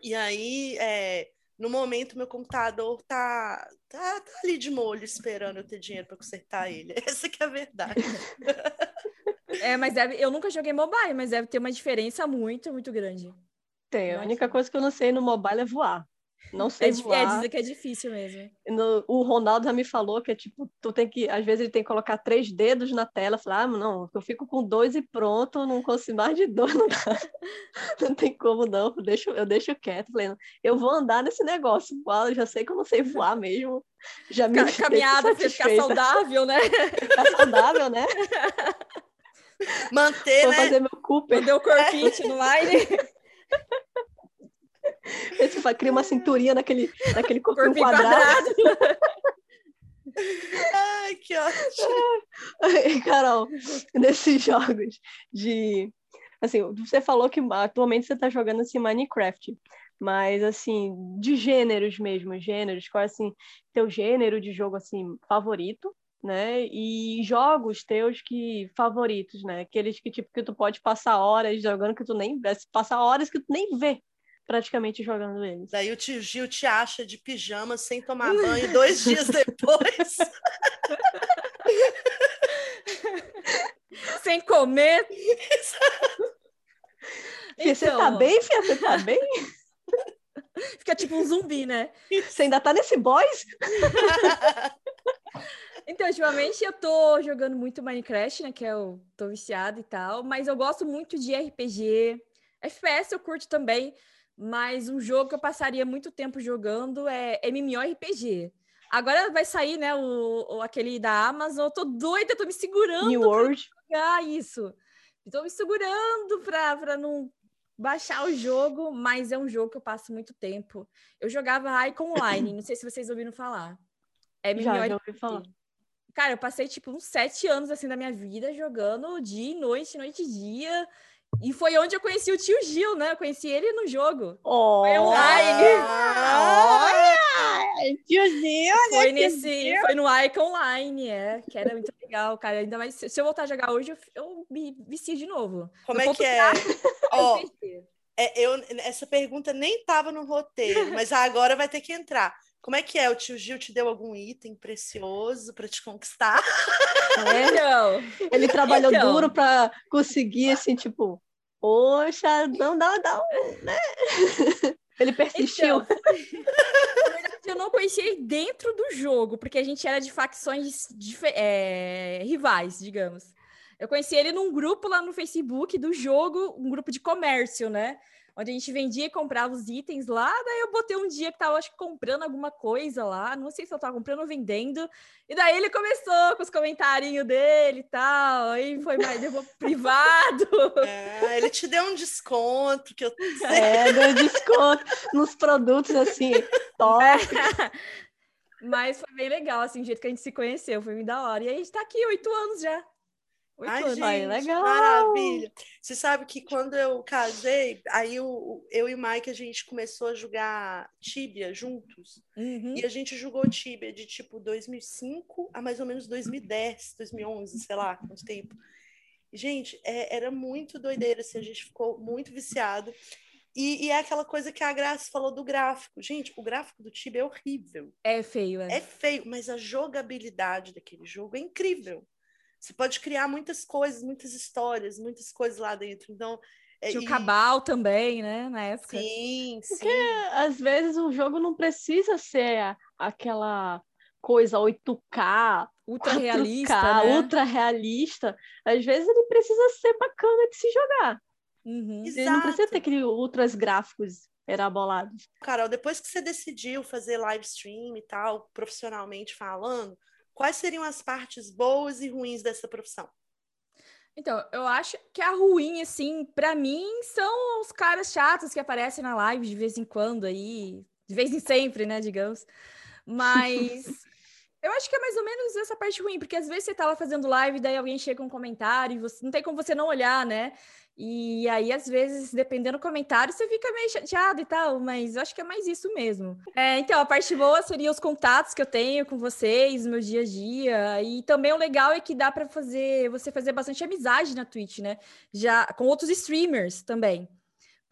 E aí, é, no momento, meu computador tá, tá, tá, ali de molho, esperando eu ter dinheiro para consertar ele. *laughs* Essa que é a verdade. É, mas deve, eu nunca joguei mobile, mas deve ter uma diferença muito, muito grande. Tem. A única coisa que eu não sei no mobile é voar. Não sei é, voar. É, dizer que é difícil mesmo. No, o Ronaldo já me falou que é tipo, tu tem que, às vezes ele tem que colocar três dedos na tela, falar, ah, não, eu fico com dois e pronto, não consigo mais de dois, *laughs* não dá. não tem como não, eu deixo, eu deixo quieto, falei, eu vou andar nesse negócio, eu já sei que eu não sei voar mesmo. Já me *laughs* Caminhada, você ficar saudável, né? *laughs* Ficar saudável, né? Manter, Vou né? fazer meu Cooper. Manter o corpinho no aire. Você cria uma cinturinha naquele, naquele corpo quadrado. quadrado. *laughs* Ai, que ótimo. Carol, nesses jogos de. Assim, você falou que atualmente você está jogando assim Minecraft, mas assim, de gêneros mesmo, gêneros, qual é assim, teu gênero de jogo assim favorito, né? E jogos teus que favoritos, né? Aqueles que tipo que tu pode passar horas jogando que tu nem passar horas que tu nem vê praticamente jogando eles. Daí o tio Gil te acha de pijama sem tomar banho dois dias depois. sem comer. Então... Você tá bem, Fia? Você tá bem? Fica tipo um zumbi, né? Você ainda tá nesse boys? *laughs* Então, ultimamente eu tô jogando muito Minecraft, né? Que eu tô viciada e tal, mas eu gosto muito de RPG. FPS eu curto também, mas um jogo que eu passaria muito tempo jogando é MMORPG. Agora vai sair, né, o, o aquele da Amazon. Eu tô doida, tô me segurando New World. jogar isso. Estou me segurando para pra não baixar o jogo, mas é um jogo que eu passo muito tempo. Eu jogava Icon Online, não sei se vocês ouviram falar. É já, já ouvi falar. Cara, eu passei tipo uns sete anos assim da minha vida jogando dia e noite, noite e dia. E foi onde eu conheci o tio Gil, né? Eu conheci ele no jogo. Oh, foi online. Olha! Tio Gil, né? Foi, nesse, foi no Icon Online, é. Que era muito legal, cara. Ainda mais, se eu voltar a jogar hoje, eu, eu me vici de novo. Como é que é? Ó, é, eu, essa pergunta nem estava no roteiro, mas agora vai ter que entrar. Como é que é? O tio Gil te deu algum item precioso para te conquistar? É, não. Ele trabalhou então. duro para conseguir, assim, tipo, poxa, não dá, dá, né? Ele persistiu. Então, na verdade, eu não conheci dentro do jogo, porque a gente era de facções de, é, rivais, digamos. Eu conheci ele num grupo lá no Facebook do jogo, um grupo de comércio, né? Onde a gente vendia e comprava os itens lá. Daí eu botei um dia que tava, acho que, comprando alguma coisa lá. Não sei se eu tava comprando ou vendendo. E daí ele começou com os comentários dele e tal. Aí foi mais, levou privado. *laughs* É, ele te deu um desconto que eu sei. *laughs* É, deu desconto nos produtos assim, top. É. *laughs* Mas foi bem legal, assim, o jeito que a gente se conheceu, foi muito da hora. E a gente tá aqui oito anos já. Oito Ai, anos. Gente, legal. Maravilha. Você sabe que quando eu casei, aí eu, eu e o Mike a gente começou a jogar Tibia juntos. Uhum. E a gente jogou Tibia de tipo 2005 a mais ou menos 2010, 2011, sei lá, quanto tempo. Gente, é, era muito doideira, assim, a gente ficou muito viciado. E, e, é aquela coisa que a Graça falou do gráfico. Gente, o gráfico do Tibia é horrível. É feio, é. É feio, mas a jogabilidade daquele jogo é incrível. Você pode criar muitas coisas, muitas histórias, muitas coisas lá dentro. Então, é, tinha o Cabal também, né, na época. Sim, sim. Porque às vezes o jogo não precisa ser aquela coisa 8K, ultra realista, né? ultra realista. Às vezes ele precisa ser bacana de se jogar. Uhum. Ele não precisa ter aqueles ultras gráficos erabolados. Carol, depois que você decidiu fazer live stream e tal, profissionalmente falando, Quais seriam as partes boas e ruins dessa profissão? Então, eu acho que a ruim, assim, para mim, são os caras chatos que aparecem na live de vez em quando aí, de vez em sempre, né, digamos. *laughs* Mas eu acho que é mais ou menos essa parte ruim, porque às vezes você tá lá fazendo live, daí alguém chega com um comentário e você não tem como você não olhar, né? E aí, às vezes, dependendo do comentário, você fica meio chateado e tal, mas eu acho que é mais isso mesmo. É, então, a parte boa seria os contatos que eu tenho com vocês meu dia a dia. E também o legal é que dá para fazer você fazer bastante amizade na Twitch, né? Já com outros streamers também.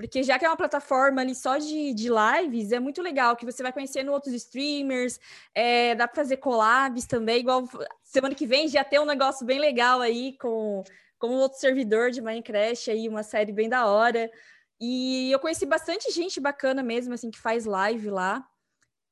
Porque já que é uma plataforma ali só de, de lives, é muito legal que você vai conhecendo outros streamers, é, dá para fazer collabs também, igual semana que vem já tem um negócio bem legal aí com como outro servidor de Minecraft aí, uma série bem da hora. E eu conheci bastante gente bacana mesmo, assim, que faz live lá,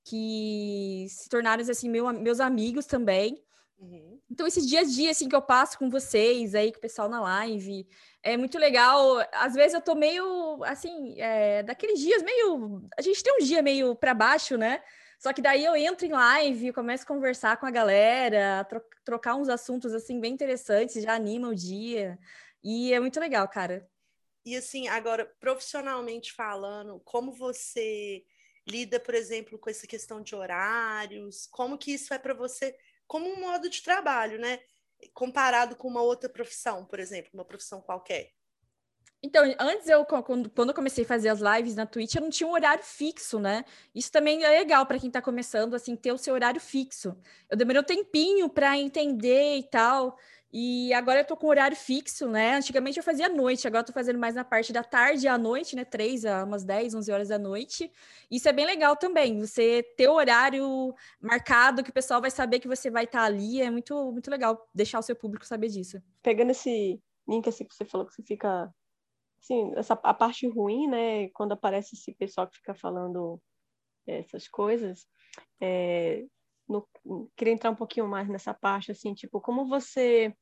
que se tornaram, assim, meu, meus amigos também. Uhum. Então, esses dias a dia, assim, que eu passo com vocês aí, com o pessoal na live, é muito legal. Às vezes eu tô meio, assim, é, daqueles dias meio... A gente tem um dia meio para baixo, né? Só que daí eu entro em live, começo a conversar com a galera, tro trocar uns assuntos assim bem interessantes, já anima o dia. E é muito legal, cara. E assim, agora, profissionalmente falando, como você lida, por exemplo, com essa questão de horários? Como que isso é para você como um modo de trabalho, né? Comparado com uma outra profissão, por exemplo, uma profissão qualquer. Então, antes eu, quando, eu comecei a fazer as lives na Twitch, eu não tinha um horário fixo, né? Isso também é legal para quem está começando, assim, ter o seu horário fixo. Eu demorei um tempinho para entender e tal. E agora eu tô com horário fixo, né? Antigamente eu fazia à noite, agora eu tô fazendo mais na parte da tarde à noite, né? Três a umas 10, 11 horas da noite. Isso é bem legal também, você ter o horário marcado, que o pessoal vai saber que você vai estar tá ali, é muito, muito legal deixar o seu público saber disso. Pegando esse link assim que você falou que você fica assim, essa a parte ruim, né, quando aparece esse pessoal que fica falando essas coisas, é, no, queria entrar um pouquinho mais nessa parte, assim, tipo, como você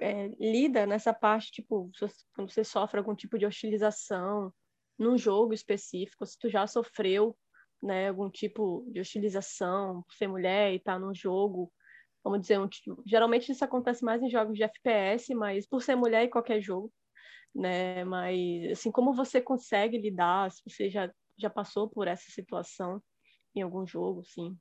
é, lida nessa parte, tipo, quando você sofre algum tipo de hostilização num jogo específico, se tu já sofreu, né, algum tipo de hostilização por ser mulher e tá num jogo, vamos dizer, um, tipo, geralmente isso acontece mais em jogos de FPS, mas por ser mulher em qualquer jogo, né, mas, assim, como você consegue lidar, se você já, já passou por essa situação em algum jogo, sim?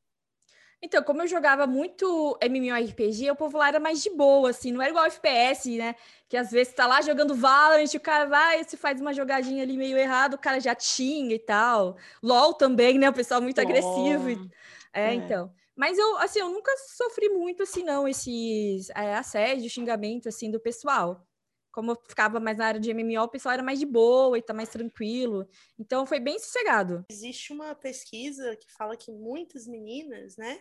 Então, como eu jogava muito MMORPG, o povo lá era mais de boa, assim, não era igual FPS, né? Que às vezes tá lá jogando Valorant, o cara vai, se faz uma jogadinha ali meio errado, o cara já tinha e tal. LOL também, né? O pessoal muito oh. agressivo. É, é, então. Mas eu, assim, eu nunca sofri muito, assim, não, esses é, assédio, xingamento, assim, do pessoal. Como eu ficava mais na área de MMO, o pessoal era mais de boa e tá mais tranquilo. Então, foi bem sossegado. Existe uma pesquisa que fala que muitas meninas, né,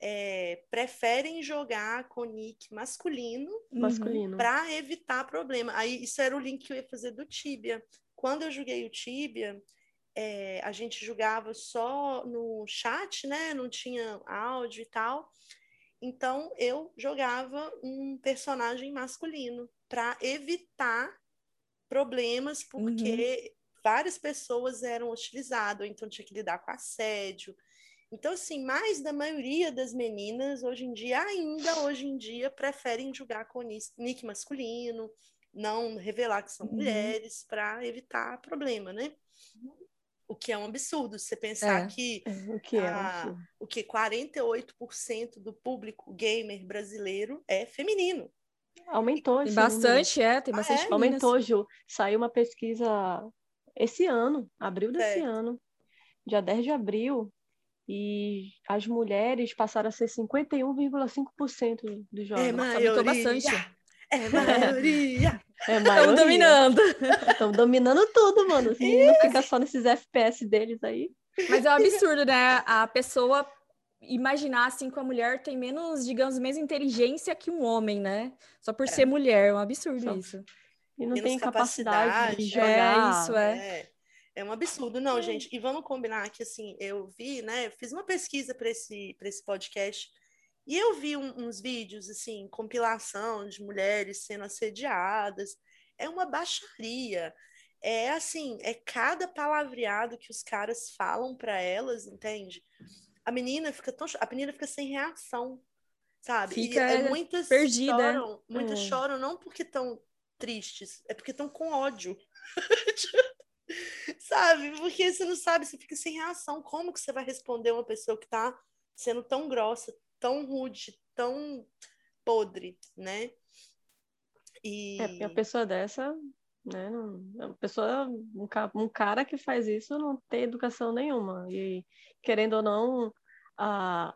é, preferem jogar com nick masculino, masculino. para evitar problema. Aí isso era o link que eu ia fazer do Tibia. Quando eu joguei o Tibia, é, a gente jogava só no chat, né? Não tinha áudio e tal. Então eu jogava um personagem masculino para evitar problemas, porque uhum. várias pessoas eram hostilizadas, então tinha que lidar com assédio, então, assim, mais da maioria das meninas, hoje em dia, ainda hoje em dia, preferem jogar com nick masculino, não revelar que são uhum. mulheres, para evitar problema, né? O que é um absurdo, você pensar é, que, é, o que, a, é o que 48% do público gamer brasileiro é feminino. Aumentou. Tem bastante, é, tem bastante. Ah, é? Aumentou, Ju. Saiu uma pesquisa esse ano, abril desse ano, dia 10 de abril, e as mulheres passaram a ser 51,5% dos jovens. É maioria. bastante. É maioria. É maioria. Estão dominando. Estão dominando tudo, mano. Assim, não fica só nesses FPS deles aí. Mas é um absurdo, né? A pessoa imaginar assim que a mulher tem menos, digamos, menos inteligência que um homem, né? Só por é. ser mulher, é um absurdo só... isso. E não menos tem capacidade, capacidade de jogar. É, isso é. é. É um absurdo, não, gente. E vamos combinar que, assim, eu vi, né? Fiz uma pesquisa para esse, esse podcast e eu vi um, uns vídeos, assim, compilação de mulheres sendo assediadas. É uma baixaria. É assim, é cada palavreado que os caras falam para elas, entende? A menina fica tão, a menina fica sem reação, sabe? Fica e, é, muitas perdida. choram, muitas é. choram não porque estão tristes, é porque estão com ódio. *laughs* sabe? Porque você não sabe, você fica sem reação. Como que você vai responder uma pessoa que está sendo tão grossa, tão rude, tão podre, né? E... É, porque a pessoa dessa, né? Não, a pessoa, um, um cara que faz isso não tem educação nenhuma. E, querendo ou não, a,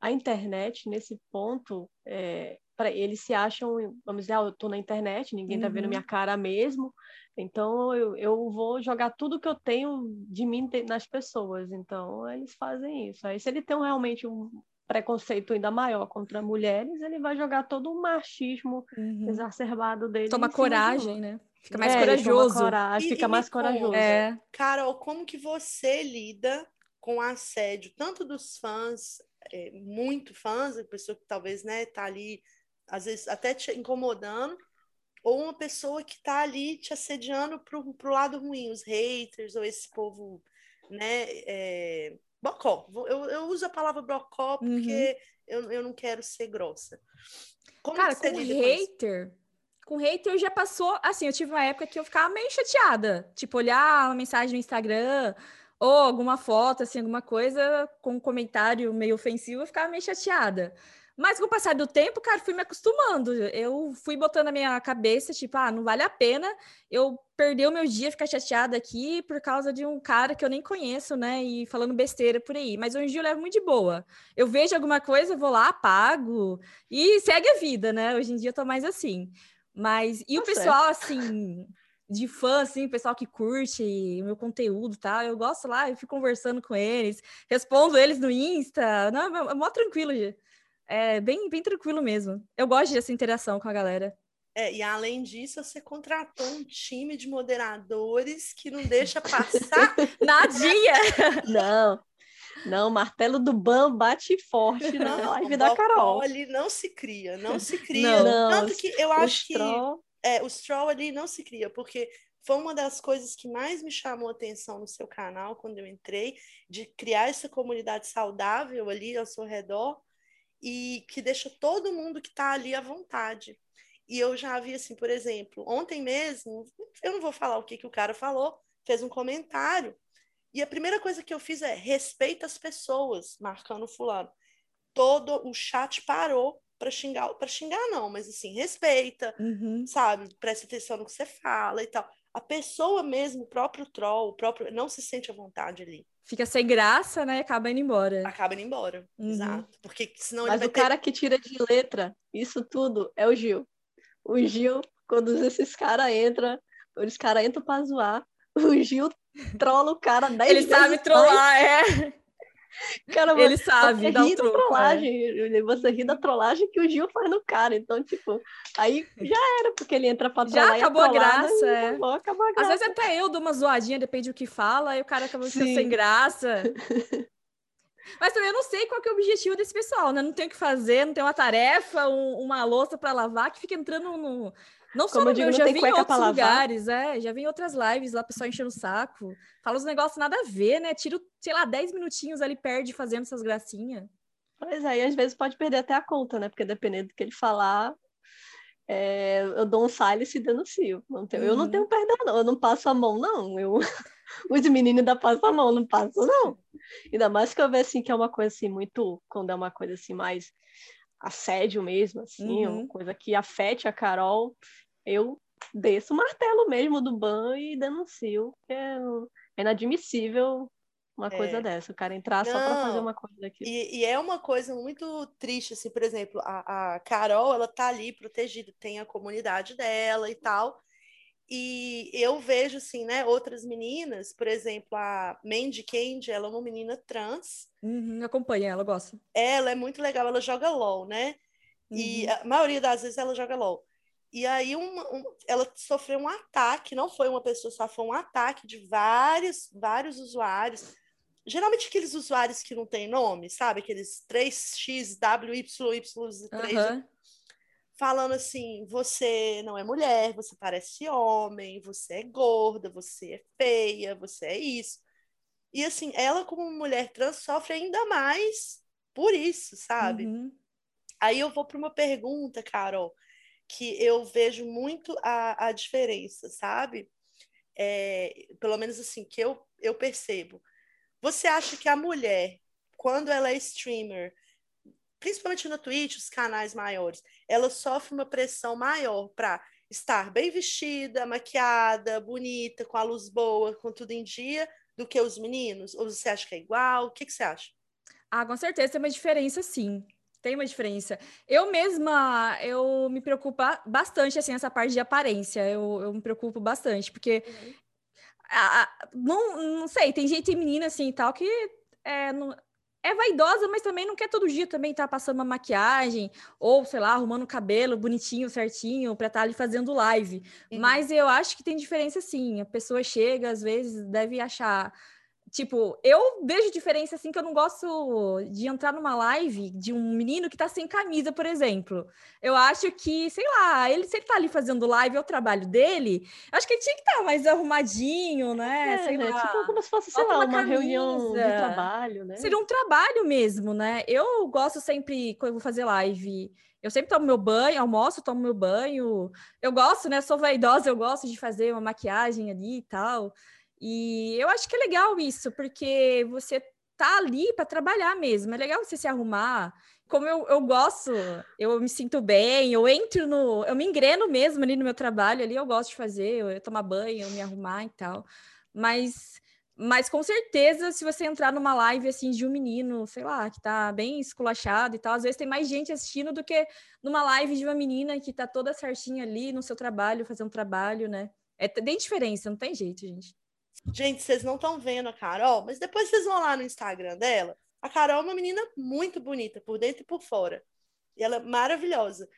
a internet, nesse ponto, é, para eles se acham, vamos dizer, ah, eu estou na internet, ninguém está vendo uhum. minha cara mesmo, então eu, eu vou jogar tudo que eu tenho de mim nas pessoas. Então eles fazem isso. Aí se ele tem realmente um preconceito ainda maior contra mulheres, ele vai jogar todo o machismo uhum. exacerbado dele. Toma coragem, né? Fica mais é, corajoso. Coragem, e, fica e mais corajoso. É. Carol, como que você lida com assédio, tanto dos fãs, é, muito fãs, a pessoa que talvez né, tá ali às vezes até te incomodando, ou uma pessoa que está ali te assediando para o lado ruim, os haters, ou esse povo, né? É... Bocó. Eu, eu uso a palavra bocó porque uhum. eu, eu não quero ser grossa. Como Cara, com hater, com hater já passou. Assim, eu tive uma época que eu ficava meio chateada. Tipo, olhar uma mensagem no Instagram ou alguma foto, assim, alguma coisa com um comentário meio ofensivo, eu ficava meio chateada. Mas com o passar do tempo, cara, fui me acostumando. Eu fui botando na minha cabeça, tipo, ah, não vale a pena eu perder o meu dia, ficar chateada aqui por causa de um cara que eu nem conheço, né? E falando besteira por aí. Mas hoje em dia eu levo muito de boa. Eu vejo alguma coisa, vou lá, apago e segue a vida, né? Hoje em dia eu tô mais assim. Mas, e tá o pessoal, certo. assim, de fã, assim, o pessoal que curte o meu conteúdo e tal, eu gosto lá, eu fico conversando com eles, respondo eles no Insta, não, é mó tranquilo, gente. É bem, bem tranquilo mesmo. Eu gosto dessa interação com a galera. É, e além disso, você contratou um time de moderadores que não deixa passar *laughs* nadinha. *laughs* Não, não, martelo do Ban bate forte na live da Carol. ali não se cria, não se cria. Não, Tanto que eu acho que é, o Stroll ali não se cria, porque foi uma das coisas que mais me chamou atenção no seu canal quando eu entrei, de criar essa comunidade saudável ali ao seu redor e que deixa todo mundo que está ali à vontade. E eu já vi assim, por exemplo, ontem mesmo, eu não vou falar o que, que o cara falou, fez um comentário. E a primeira coisa que eu fiz é respeita as pessoas, marcando fulano. Todo o chat parou para xingar, para xingar não, mas assim, respeita, uhum. sabe? Presta atenção no que você fala e tal. A pessoa mesmo, o próprio troll, o próprio não se sente à vontade ali fica sem graça, né? E acaba indo embora. Acaba indo embora, uhum. exato. Porque senão Mas o ter... cara que tira de letra isso tudo é o Gil. O *laughs* Gil, quando esses caras entram, os caras entram pra zoar, o Gil trola o cara 10 Ele sabe trollar, é. *laughs* Cara, ele sabe, dá um truco, trollagem, é. Você ri da trollagem que o Gil faz no cara. Então, tipo, aí já era, porque ele entra pra trollar. Já acabou a graça, é. Acabou, acabou a graça. Às vezes até eu dou uma zoadinha, depende do que fala, e o cara acaba ficando sem graça. *laughs* Mas também eu não sei qual é o objetivo desse pessoal, né? Não tem o que fazer, não tem uma tarefa, um, uma louça para lavar, que fica entrando no, não só Como no meu, já vi em outros lugares, é, já vi em outras lives lá, o pessoal enchendo o saco. Fala os negócios nada a ver, né? Tira, sei lá, 10 minutinhos ali, perde fazendo essas gracinhas. Pois é, e às vezes pode perder até a conta, né? Porque dependendo do que ele falar, é, eu dou um silence e denuncio. Não tenho, uhum. Eu não uhum. tenho perdão, não. Eu não passo a mão, não. Eu... *laughs* Os meninos ainda passam a mão, não passo, não. Ainda mais que eu vejo assim, que é uma coisa assim, muito. Quando é uma coisa assim, mais assédio mesmo, assim, uhum. coisa que afete a Carol, eu desço o martelo mesmo do ban e denuncio, que é, é inadmissível uma é. coisa dessa, o cara entrar Não, só para fazer uma coisa daquilo. E, e, é uma coisa muito triste, assim, por exemplo, a, a Carol, ela tá ali protegida, tem a comunidade dela e tal, e eu vejo, assim, né, outras meninas, por exemplo, a Mandy Candy, ela é uma menina trans. Uhum, acompanha ela, gosta. Ela é muito legal, ela joga LOL, né? Uhum. E a maioria das vezes ela joga LOL. E aí uma, um, ela sofreu um ataque, não foi uma pessoa só, foi um ataque de vários, vários usuários. Geralmente aqueles usuários que não têm nome, sabe? Aqueles 3x, WY, Y3. Uhum falando assim: você não é mulher, você parece homem, você é gorda, você é feia, você é isso. E assim, ela, como mulher trans, sofre ainda mais por isso, sabe? Uhum. Aí eu vou para uma pergunta, Carol, que eu vejo muito a, a diferença, sabe? É, pelo menos assim, que eu, eu percebo. Você acha que a mulher, quando ela é streamer, principalmente no Twitch, os canais maiores, ela sofre uma pressão maior para estar bem vestida, maquiada, bonita, com a luz boa, com tudo em dia, do que os meninos? Ou você acha que é igual? O que, que você acha? Ah, com certeza tem uma diferença, sim. Tem uma diferença. Eu mesma, eu me preocupo bastante, assim, essa parte de aparência. Eu, eu me preocupo bastante, porque... Uhum. A, a, não, não sei, tem gente, tem menina, assim, e tal, que é, não, é vaidosa, mas também não quer todo dia também estar tá passando uma maquiagem ou, sei lá, arrumando o cabelo bonitinho, certinho, para estar tá ali fazendo live. Uhum. Mas eu acho que tem diferença sim. A pessoa chega, às vezes, deve achar Tipo, eu vejo diferença assim que eu não gosto de entrar numa live de um menino que tá sem camisa, por exemplo. Eu acho que, sei lá, ele se ele tá ali fazendo live, é o trabalho dele, acho que ele tinha que estar tá mais arrumadinho, né? É, sei né? lá. Tipo, como se fosse, sei lá, uma, uma reunião de trabalho, né? Seria um trabalho mesmo, né? Eu gosto sempre, quando eu vou fazer live, eu sempre tomo meu banho, almoço, tomo meu banho. Eu gosto, né? Sou vaidosa, eu gosto de fazer uma maquiagem ali e tal. E eu acho que é legal isso, porque você tá ali para trabalhar mesmo. É legal você se arrumar. Como eu, eu gosto, eu me sinto bem, eu entro no. Eu me engreno mesmo ali no meu trabalho, ali eu gosto de fazer, eu, eu tomar banho, eu me arrumar e tal. Mas, mas com certeza, se você entrar numa live assim de um menino, sei lá, que tá bem esculachado e tal, às vezes tem mais gente assistindo do que numa live de uma menina que tá toda certinha ali no seu trabalho, fazendo trabalho, né? É, tem diferença, não tem jeito, gente. Gente, vocês não estão vendo a Carol, mas depois vocês vão lá no Instagram dela. A Carol é uma menina muito bonita, por dentro e por fora. E ela é maravilhosa.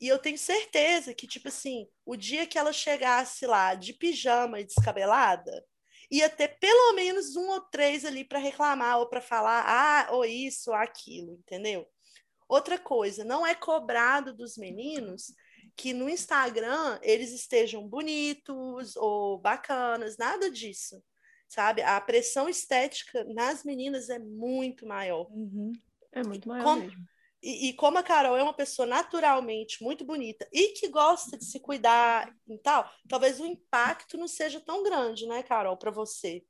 E eu tenho certeza que, tipo assim, o dia que ela chegasse lá de pijama e descabelada, ia ter pelo menos um ou três ali para reclamar ou para falar, ah, ou isso, ou aquilo, entendeu? Outra coisa, não é cobrado dos meninos que no Instagram eles estejam bonitos ou bacanas, nada disso, sabe? A pressão estética nas meninas é muito maior. Uhum. É muito maior como, mesmo. E, e, como a Carol é uma pessoa naturalmente muito bonita e que gosta de se cuidar e tal, talvez o impacto não seja tão grande, né, Carol, para você.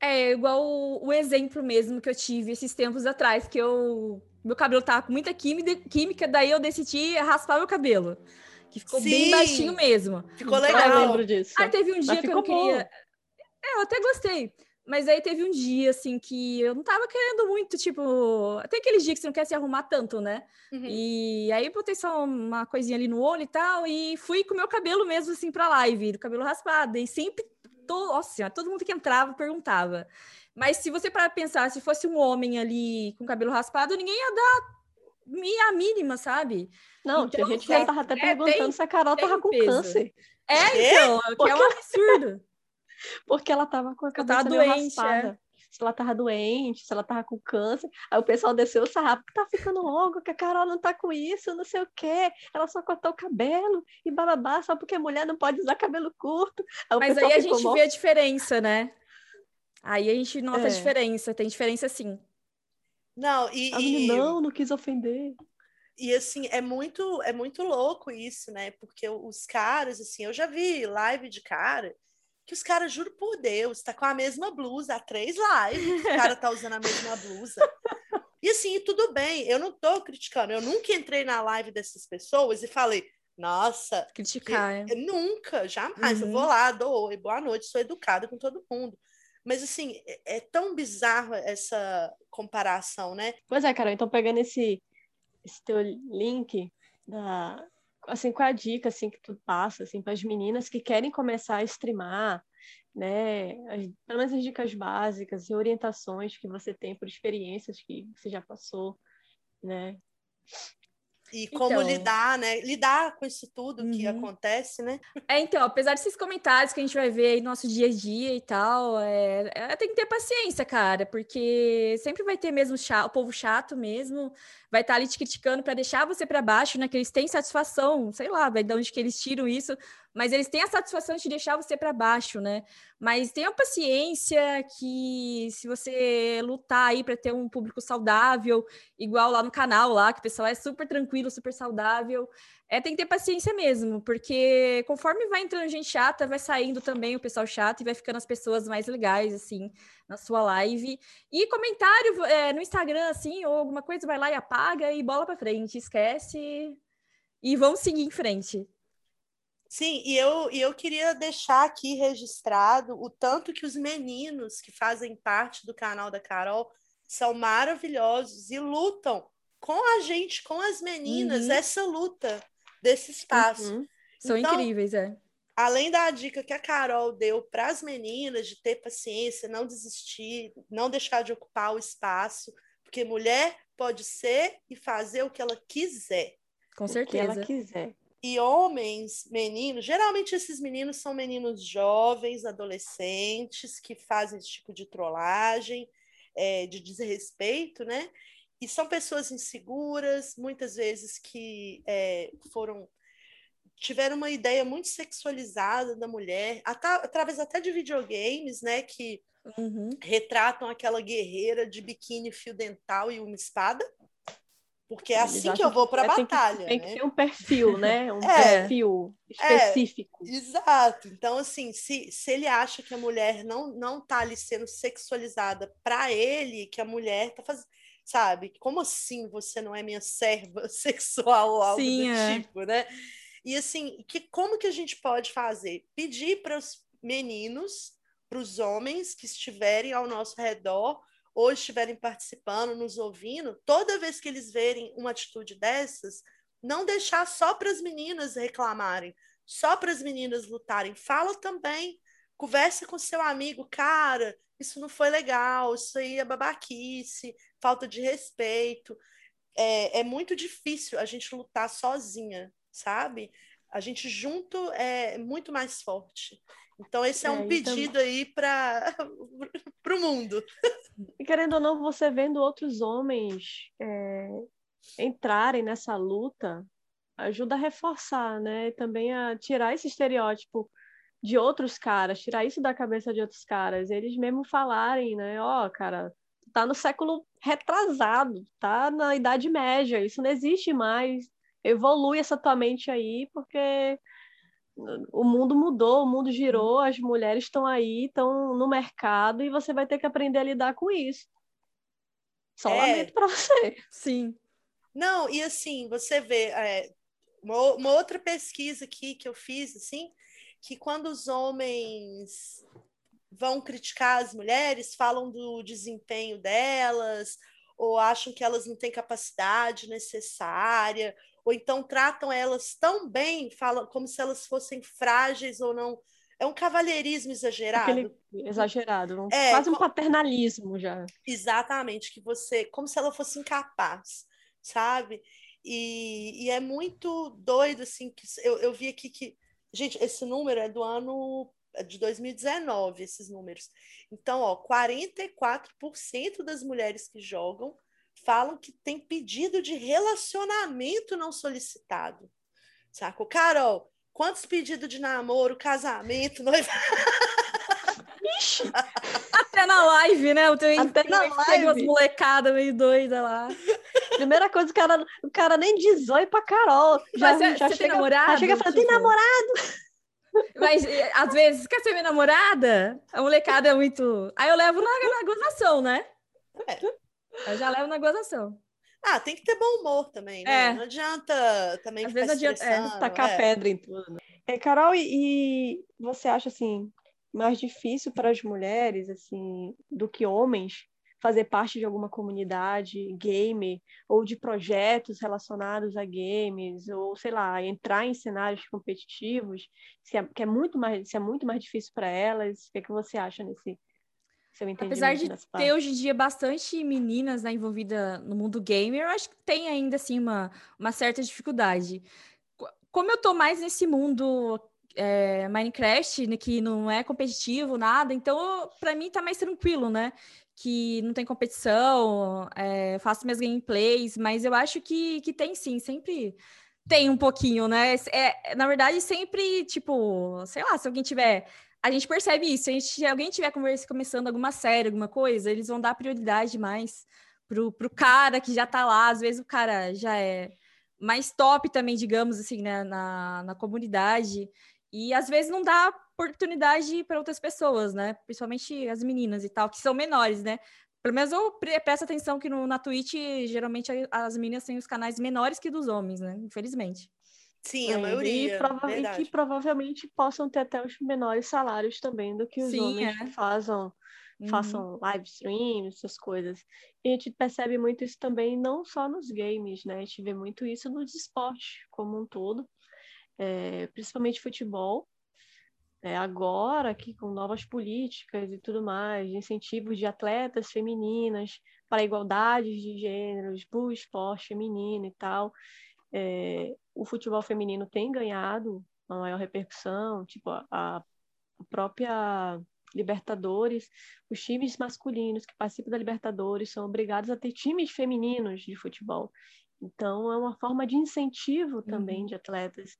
É igual o, o, exemplo mesmo que eu tive esses tempos atrás, que eu meu cabelo tava com muita química, daí eu decidi raspar meu cabelo. Que ficou Sim, bem baixinho mesmo. Ficou legal. Eu lembro disso. Aí teve um dia que eu não queria. Bom. É, eu até gostei. Mas aí teve um dia, assim, que eu não tava querendo muito, tipo. Até aqueles dias que você não quer se arrumar tanto, né? Uhum. E aí botei só uma coisinha ali no olho e tal, e fui com o meu cabelo mesmo, assim, pra live, do cabelo raspado. E sempre. To... Nossa, todo mundo que entrava perguntava. Mas se você para pensar, se fosse um homem ali com cabelo raspado, ninguém ia dar a mínima, sabe? Não, então, gente já tava até é, perguntando tem, se a Carol tava com peso. câncer. É, então, é, que é um absurdo. *laughs* Porque ela tava com a cabeça doente, raspada. É. Se ela tava doente, se ela tava com câncer. Aí o pessoal desceu o sarrafo, tá ficando longo, que a Carol não tá com isso, não sei o quê. Ela só cortou o cabelo e bababá, só porque mulher não pode usar cabelo curto. Aí Mas aí a gente vê a diferença, né? Aí a gente nota é. a diferença, tem diferença sim. Não, e, a e... não, não quis ofender. E assim, é muito, é muito louco isso, né? Porque os caras, assim, eu já vi live de cara que os caras, juro por Deus, tá com a mesma blusa há três lives, o cara tá usando a mesma blusa. E assim, tudo bem, eu não tô criticando, eu nunca entrei na live dessas pessoas e falei, nossa, criticar, que, é. nunca, jamais, uhum. eu vou uhum. lá, dou oi, boa noite, sou educada com todo mundo. Mas, assim, é, é tão bizarro essa comparação, né? Pois é, Carol, então pegando esse, esse teu link da, assim, qual é a dica assim que tu passa assim para as meninas que querem começar a streamar, né? As, pelo menos as dicas básicas e orientações que você tem por experiências que você já passou, né? E como então, lidar, né? Lidar com isso tudo uhum. que acontece, né? É, então, apesar desses comentários que a gente vai ver aí no nosso dia a dia e tal, é, é tem que ter paciência, cara, porque sempre vai ter mesmo chato, o povo chato mesmo, vai estar tá ali te criticando para deixar você para baixo, né? Que eles têm satisfação, sei lá, vai de onde que eles tiram isso, mas eles têm a satisfação de deixar você para baixo, né? Mas tenha paciência que se você lutar aí para ter um público saudável, igual lá no canal lá, que o pessoal é super tranquilo, super saudável, é tem que ter paciência mesmo, porque conforme vai entrando gente chata, vai saindo também o pessoal chato e vai ficando as pessoas mais legais, assim, na sua live. E comentário é, no Instagram, assim, ou alguma coisa, vai lá e apaga e bola para frente, esquece e vão seguir em frente. Sim, e eu, e eu queria deixar aqui registrado o tanto que os meninos que fazem parte do canal da Carol são maravilhosos e lutam com a gente, com as meninas, uhum. essa luta desse espaço. Uhum. São então, incríveis, é. Além da dica que a Carol deu para as meninas de ter paciência, não desistir, não deixar de ocupar o espaço, porque mulher pode ser e fazer o que ela quiser. Com certeza. O que ela quiser. E homens, meninos, geralmente esses meninos são meninos jovens, adolescentes, que fazem esse tipo de trollagem, é, de desrespeito, né? E são pessoas inseguras, muitas vezes que é, foram tiveram uma ideia muito sexualizada da mulher, até, através até de videogames, né? Que uhum. retratam aquela guerreira de biquíni fio dental e uma espada. Porque é assim que eu vou para a batalha. Tem, que, tem né? que ter um perfil, né? *laughs* Um é, perfil específico. É, exato. Então, assim, se, se ele acha que a mulher não, não tá ali sendo sexualizada para ele, que a mulher tá fazendo. Sabe? Como assim você não é minha serva *laughs* sexual ou algo Sim, do é. tipo, né? E assim, que, como que a gente pode fazer? Pedir para os meninos, para os homens que estiverem ao nosso redor, ou estiverem participando, nos ouvindo, toda vez que eles verem uma atitude dessas, não deixar só para as meninas reclamarem, só para as meninas lutarem. Fala também, conversa com seu amigo, cara, isso não foi legal, isso aí é babaquice, falta de respeito. É, é muito difícil a gente lutar sozinha, sabe? A gente junto é muito mais forte. Então, esse é, é um pedido então... aí para *laughs* o mundo. E querendo ou não, você vendo outros homens é, entrarem nessa luta, ajuda a reforçar, né? Também a tirar esse estereótipo de outros caras, tirar isso da cabeça de outros caras. Eles mesmo falarem, né? Ó, oh, cara, tá no século retrasado, tá na Idade Média, isso não existe mais. Evolui essa tua mente aí, porque o mundo mudou, o mundo girou, as mulheres estão aí, estão no mercado e você vai ter que aprender a lidar com isso. Só é. lamento para você. Sim. Não, e assim, você vê é, uma, uma, outra pesquisa aqui que eu fiz, assim, que quando os homens vão criticar as mulheres, falam do desempenho delas, ou acham que elas não têm capacidade necessária, ou então tratam elas tão bem, falam como se elas fossem frágeis ou não. É um cavalheirismo exagerado. Aquele exagerado, é, quase um paternalismo já. Exatamente, que você, como se ela fosse incapaz, sabe? E, e é muito doido, assim, que eu, eu vi aqui que. Gente, esse número é do ano é de 2019, esses números. Então, ó, 44% das mulheres que jogam falam que tem pedido de relacionamento não solicitado. Saco? Carol, quantos pedidos de namoro, casamento, noiva? Ixi. Até na live, né? Eu tenho Até na live. umas molecadas meio doida lá. Primeira coisa, o cara, o cara nem diz oi pra Carol. Já, Mas já, você chega, namorado? Já chega e fala, tipo... tem namorado? Mas às vezes, quer ser minha namorada? A molecada é muito. Aí eu levo na, na gozação, né? É. Eu já levo na gozação. Ah, tem que ter bom humor também, né? É. Não adianta também Às vezes adianta é, tacar é. pedra em tudo. É, Carol, e, e, você acha assim mais difícil para as mulheres assim do que homens fazer parte de alguma comunidade game ou de projetos relacionados a games ou sei lá entrar em cenários competitivos se é, que é muito mais se é muito mais difícil para elas o que, é que você acha nesse seu Apesar de ter hoje em dia bastante meninas né, envolvidas no mundo gamer, eu acho que tem ainda assim uma, uma certa dificuldade. Como eu tô mais nesse mundo é, Minecraft, né, que não é competitivo, nada, então para mim tá mais tranquilo, né? Que não tem competição, é, faço minhas gameplays, mas eu acho que, que tem sim, sempre tem um pouquinho, né? É, na verdade, sempre, tipo, sei lá, se alguém tiver a gente percebe isso. Gente, se alguém tiver começando alguma série, alguma coisa, eles vão dar prioridade mais pro, pro cara que já tá lá. Às vezes o cara já é mais top também, digamos assim, né, na, na comunidade. E às vezes não dá oportunidade para outras pessoas, né? Principalmente as meninas e tal, que são menores, né? Pelo menos eu presto atenção que no, na Twitch, geralmente as meninas têm os canais menores que dos homens, né? Infelizmente. Sim, a maioria. E, e, que provavelmente possam ter até os menores salários também do que os Sim, homens é. que façam, uhum. façam live streams, essas coisas. E a gente percebe muito isso também, não só nos games, né? A gente vê muito isso nos esportes como um todo, é, principalmente futebol. É, agora, aqui com novas políticas e tudo mais, incentivos de atletas femininas para igualdade de gêneros, para o esporte feminino e tal. É, o futebol feminino tem ganhado uma maior repercussão, tipo a, a própria Libertadores, os times masculinos que participam da Libertadores são obrigados a ter times femininos de futebol. Então, é uma forma de incentivo também uhum. de atletas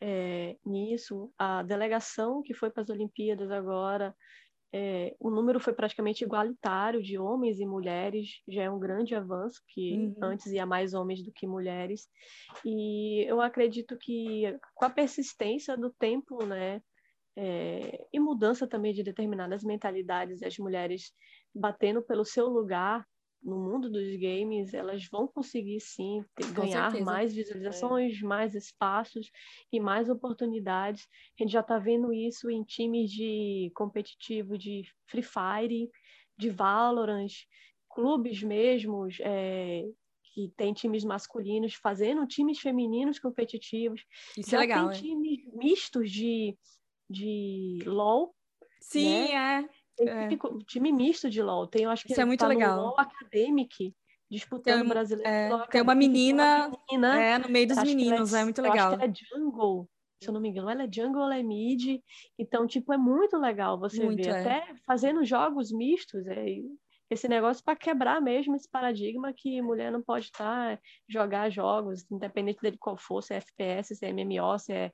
é, nisso. A delegação que foi para as Olimpíadas agora, é, o número foi praticamente igualitário de homens e mulheres, já é um grande avanço, que uhum. antes ia mais homens do que mulheres. E eu acredito que com a persistência do tempo, né, é, e mudança também de determinadas mentalidades, as mulheres batendo pelo seu lugar no mundo dos games, elas vão conseguir sim ter, ganhar certeza. mais visualizações, é. mais espaços e mais oportunidades. A gente já está vendo isso em times de competitivo de Free Fire, de Valorant, clubes mesmos é, que tem times masculinos fazendo times femininos competitivos. Isso já é legal. Tem times mistos de, de LoL. Sim, né? é é. time, time, misto de LOL. Tem, eu acho que Isso é muito tá legal. LOL Academic, disputando tem, brasileiro. É, tem uma menina, uma menina é, no meio dos meninos, é, é, muito legal. acho que ela é jungle, se eu não me engano. Ela é jungle, ela é mid. Então, tipo, é muito legal você muito, ver. É. Até fazendo jogos mistos, é, esse negócio para quebrar mesmo esse paradigma que mulher não pode estar tá, jogar jogos, independente dele qual for, se é FPS, se é MMO, se é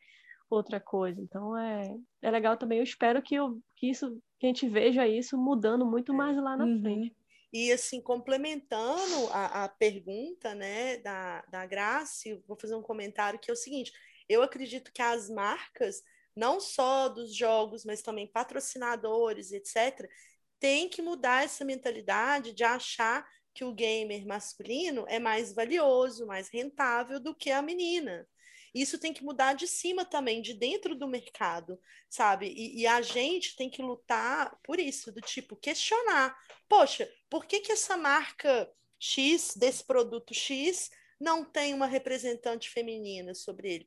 outra coisa. Então é, é legal também. Eu espero que, eu, que isso que a gente veja isso mudando muito mais lá na uhum. frente. E assim, complementando a, a pergunta né, da, da Grace, vou fazer um comentário que é o seguinte: eu acredito que as marcas, não só dos jogos, mas também patrocinadores, etc., têm que mudar essa mentalidade de achar que o gamer masculino é mais valioso, mais rentável do que a menina. Isso tem que mudar de cima também, de dentro do mercado, sabe? E, e, a gente tem que lutar por isso, do tipo, questionar. Poxa, por que, que essa marca X, desse produto X, não tem uma representante feminina sobre ele?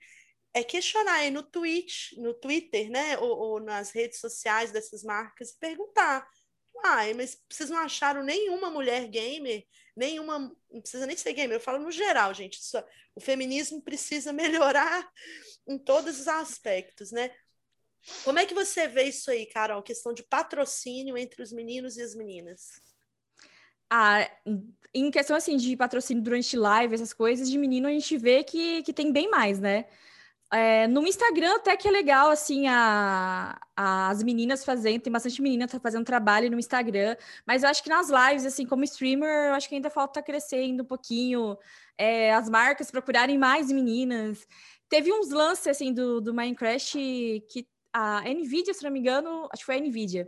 É questionar aí no Twitch, no Twitter, né? Ou, ou nas redes sociais dessas marcas e perguntar. Ai, mas vocês não acharam nenhuma mulher gamer nenhuma, não precisa nem ser gamer, eu falo no geral, gente. O feminismo precisa *laughs* melhorar em todos os aspectos, né? Como é que você vê isso aí, Carol? Questão de patrocínio entre os meninos e as meninas. Ah, em questão assim de patrocínio durante live, essas coisas, de menino a gente vê que, que tem bem mais, né? É, no Instagram até que é legal, assim, a, a, as meninas fazendo, tem bastante menina tá fazendo trabalho no Instagram, mas eu acho que nas lives, assim, como streamer, eu acho que ainda falta crescendo um pouquinho, é, as marcas procurarem mais meninas. Teve uns lances, assim, do, do Minecraft que a NVIDIA, se não me engano, acho que foi a NVIDIA,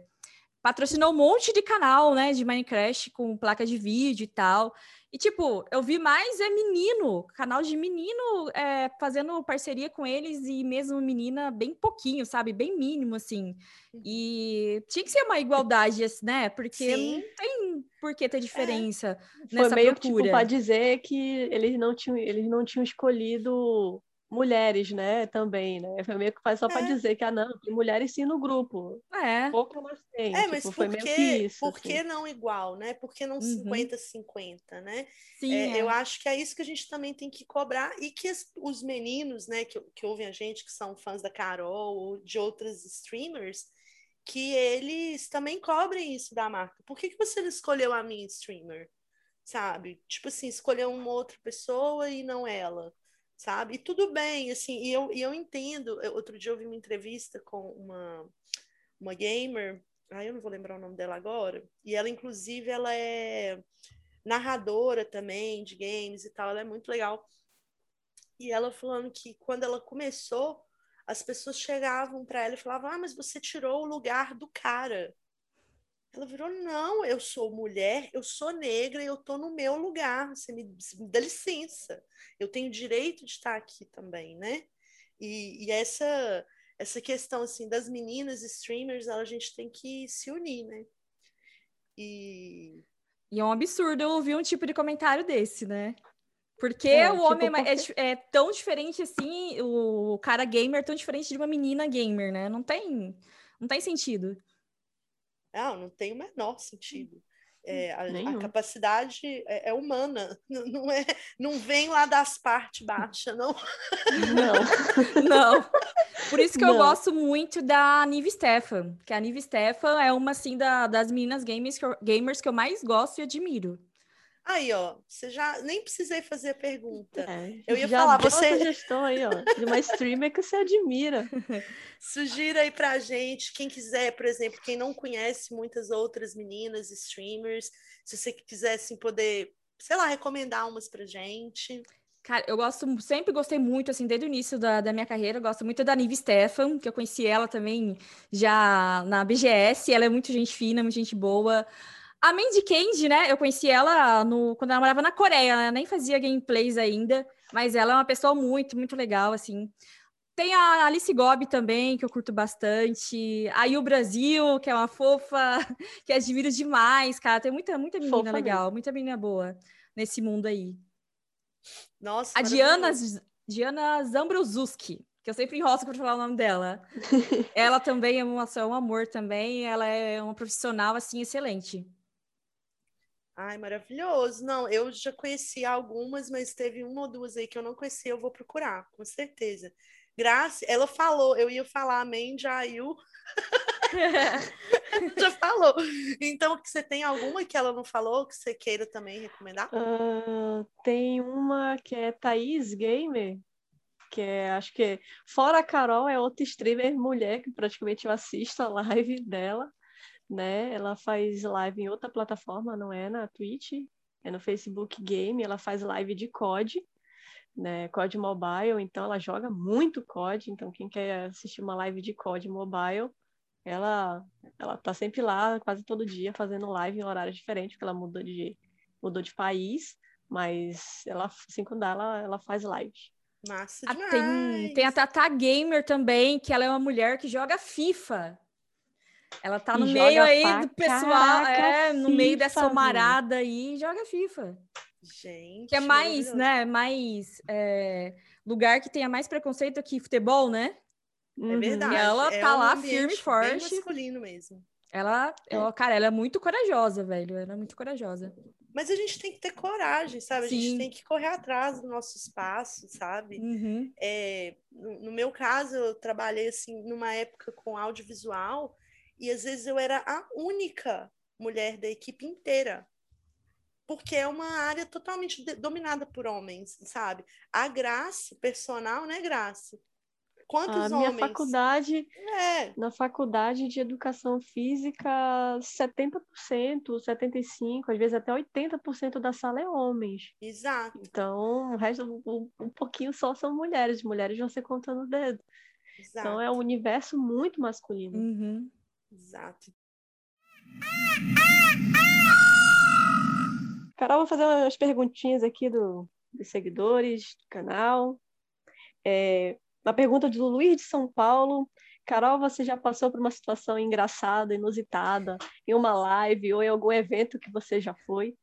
patrocinou um monte de canal, né, de Minecraft com placa de vídeo e tal. E, tipo, eu vi mais é menino, canal de menino é, fazendo parceria com eles e mesmo menina bem pouquinho, sabe? Bem mínimo, assim. Uhum. E tinha que ser uma igualdade, né? Porque Sim. não tem por que ter é. diferença é. nessa Foi meio procura. tipo, para dizer que eles não tinham, eles não tinham escolhido mulheres, né, também, né? Foi meio que faz só é. para dizer que, ah, não, tem mulheres sim no grupo. É. Pouco mas tem. É, tipo, mas por, que, isso, por assim. que não igual, né? Por que não 50-50, uhum. né? Sim, é, é. Eu acho que é isso que a gente também tem que cobrar e que os meninos, né, que, que ouvem a gente, que são fãs da Carol ou de outras streamers, que eles também cobrem isso da marca. Por que, que você não escolheu a minha streamer? Sabe? Tipo assim, escolheu uma outra pessoa e não ela sabe? E tudo bem, assim, e eu, e eu entendo. Outro dia eu vi uma entrevista com uma, uma gamer, ah, eu não vou lembrar o nome dela agora, e ela, inclusive, ela é narradora também de games e tal, ela é muito legal. E ela falando que quando ela começou, as pessoas chegavam para ela e falavam: Ah, mas você tirou o lugar do cara. Ela virou: Não, eu sou mulher, eu sou negra eu tô no meu lugar. Você me, me dá licença. Eu tenho direito de estar aqui também, né? E, e essa essa questão assim das meninas streamers, a gente tem que se unir, né? E e é um absurdo eu ouvir um tipo de comentário desse, né? Porque é, o tipo, homem porque... É, é, tão diferente assim, o cara gamer é tão diferente de uma menina gamer, né? Não tem, não tem sentido. Não, não tem o menor sentido. É, a, a, capacidade é, é, humana, *laughs* não, é, não vem lá das partes baixas, não. Não, *laughs* não. Por isso que não. eu gosto muito da Nive Stefan, que a Nive Stefan é uma assim da, das meninas gamers que, eu, gamers que eu mais gosto e admiro. Aí, ó, você já nem precisei fazer a pergunta. É, eu ia falar, você sugestão aí, ó, de uma streamer que você admira. *laughs* Sugira aí pra gente, quem quiser, por exemplo, quem não conhece muitas outras meninas streamers, se você quisesse assim, poder, sei lá, recomendar umas pra gente. Cara, eu gosto, sempre gostei muito, assim, desde o início da, da minha carreira, gosto muito da Nive Stefan, que eu conheci ela também já na BGS, ela é muito gente fina, muito gente boa. A Mandy Candy, né? Eu conheci ela no, quando ela morava na Coreia, né? Nem fazia gameplays ainda, mas ela é uma pessoa muito, muito legal, assim. Tem a Alice Gobi também, que eu curto bastante. A Yu Brasil, que é uma fofa, *laughs* que admiro demais, cara. Tem muita, muita menina fofa legal, mesmo. muita menina boa nesse mundo aí. Nossa, A Diana, Diana Zambrozuski, que eu sempre enrosco para falar o nome dela. *laughs* ela também é, uma, é um amor também, ela é uma profissional, assim, excelente. Ai, maravilhoso. Não, eu já conheci algumas, mas teve uma ou duas aí que eu não conhecia, eu vou procurar, com certeza. Graça, ela falou, eu ia falar amém, já *laughs* já falou. Então, você tem alguma que ela não falou que você queira também recomendar? Uh, tem uma que é Thaís Gamer, que é, acho que, fora a Carol, é outra streamer mulher que praticamente eu assisto a live dela né? Ela faz live em outra plataforma, não é na Twitch, é no Facebook Game, ela faz live de COD, né? COD Mobile, então ela joga muito COD, então quem quer assistir uma live de COD Mobile, ela ela tá sempre lá, quase todo dia, fazendo live em horários diferentes, porque ela mudou de mudou de país, mas ela assim quando dá, ela, ela faz live. Massa demais. Ah, tem, tem a Tata Gamer também, que ela é uma mulher que joga FIFA. Ela tá no meio aí do pessoal, é, no FIFA, meio dessa marada aí, joga FIFA. Gente. Que é mais, né? Mais é, lugar que tenha mais preconceito que futebol, né? É verdade. E ela é tá um lá firme e forte. Bem masculino mesmo. Ela, é. ela, cara, ela é muito corajosa, velho. Ela é muito corajosa. Mas a gente tem que ter coragem, sabe? Sim. A gente tem que correr atrás do nosso espaço, sabe? Uhum. É, no, no, meu caso, eu trabalhei assim numa época com audiovisual e às vezes eu era a única mulher da equipe inteira. Porque é uma área totalmente dominada por homens, sabe? A Graça, personal, né, Graça? Quantos a minha homens? faculdade, é. na faculdade de educação física, 70%, 75%, às vezes até 80% da sala é homens. Exato. Então, o resto, um, um pouquinho só são mulheres. Mulheres vão ser contando o dedo. Exato. Então, é um universo muito masculino. Uhum. Exato. Carol, vou fazer umas perguntinhas aqui do, dos seguidores do canal. É, uma pergunta do Luiz de São Paulo. Carol, você já passou por uma situação engraçada, inusitada, em uma live ou em algum evento que você já foi?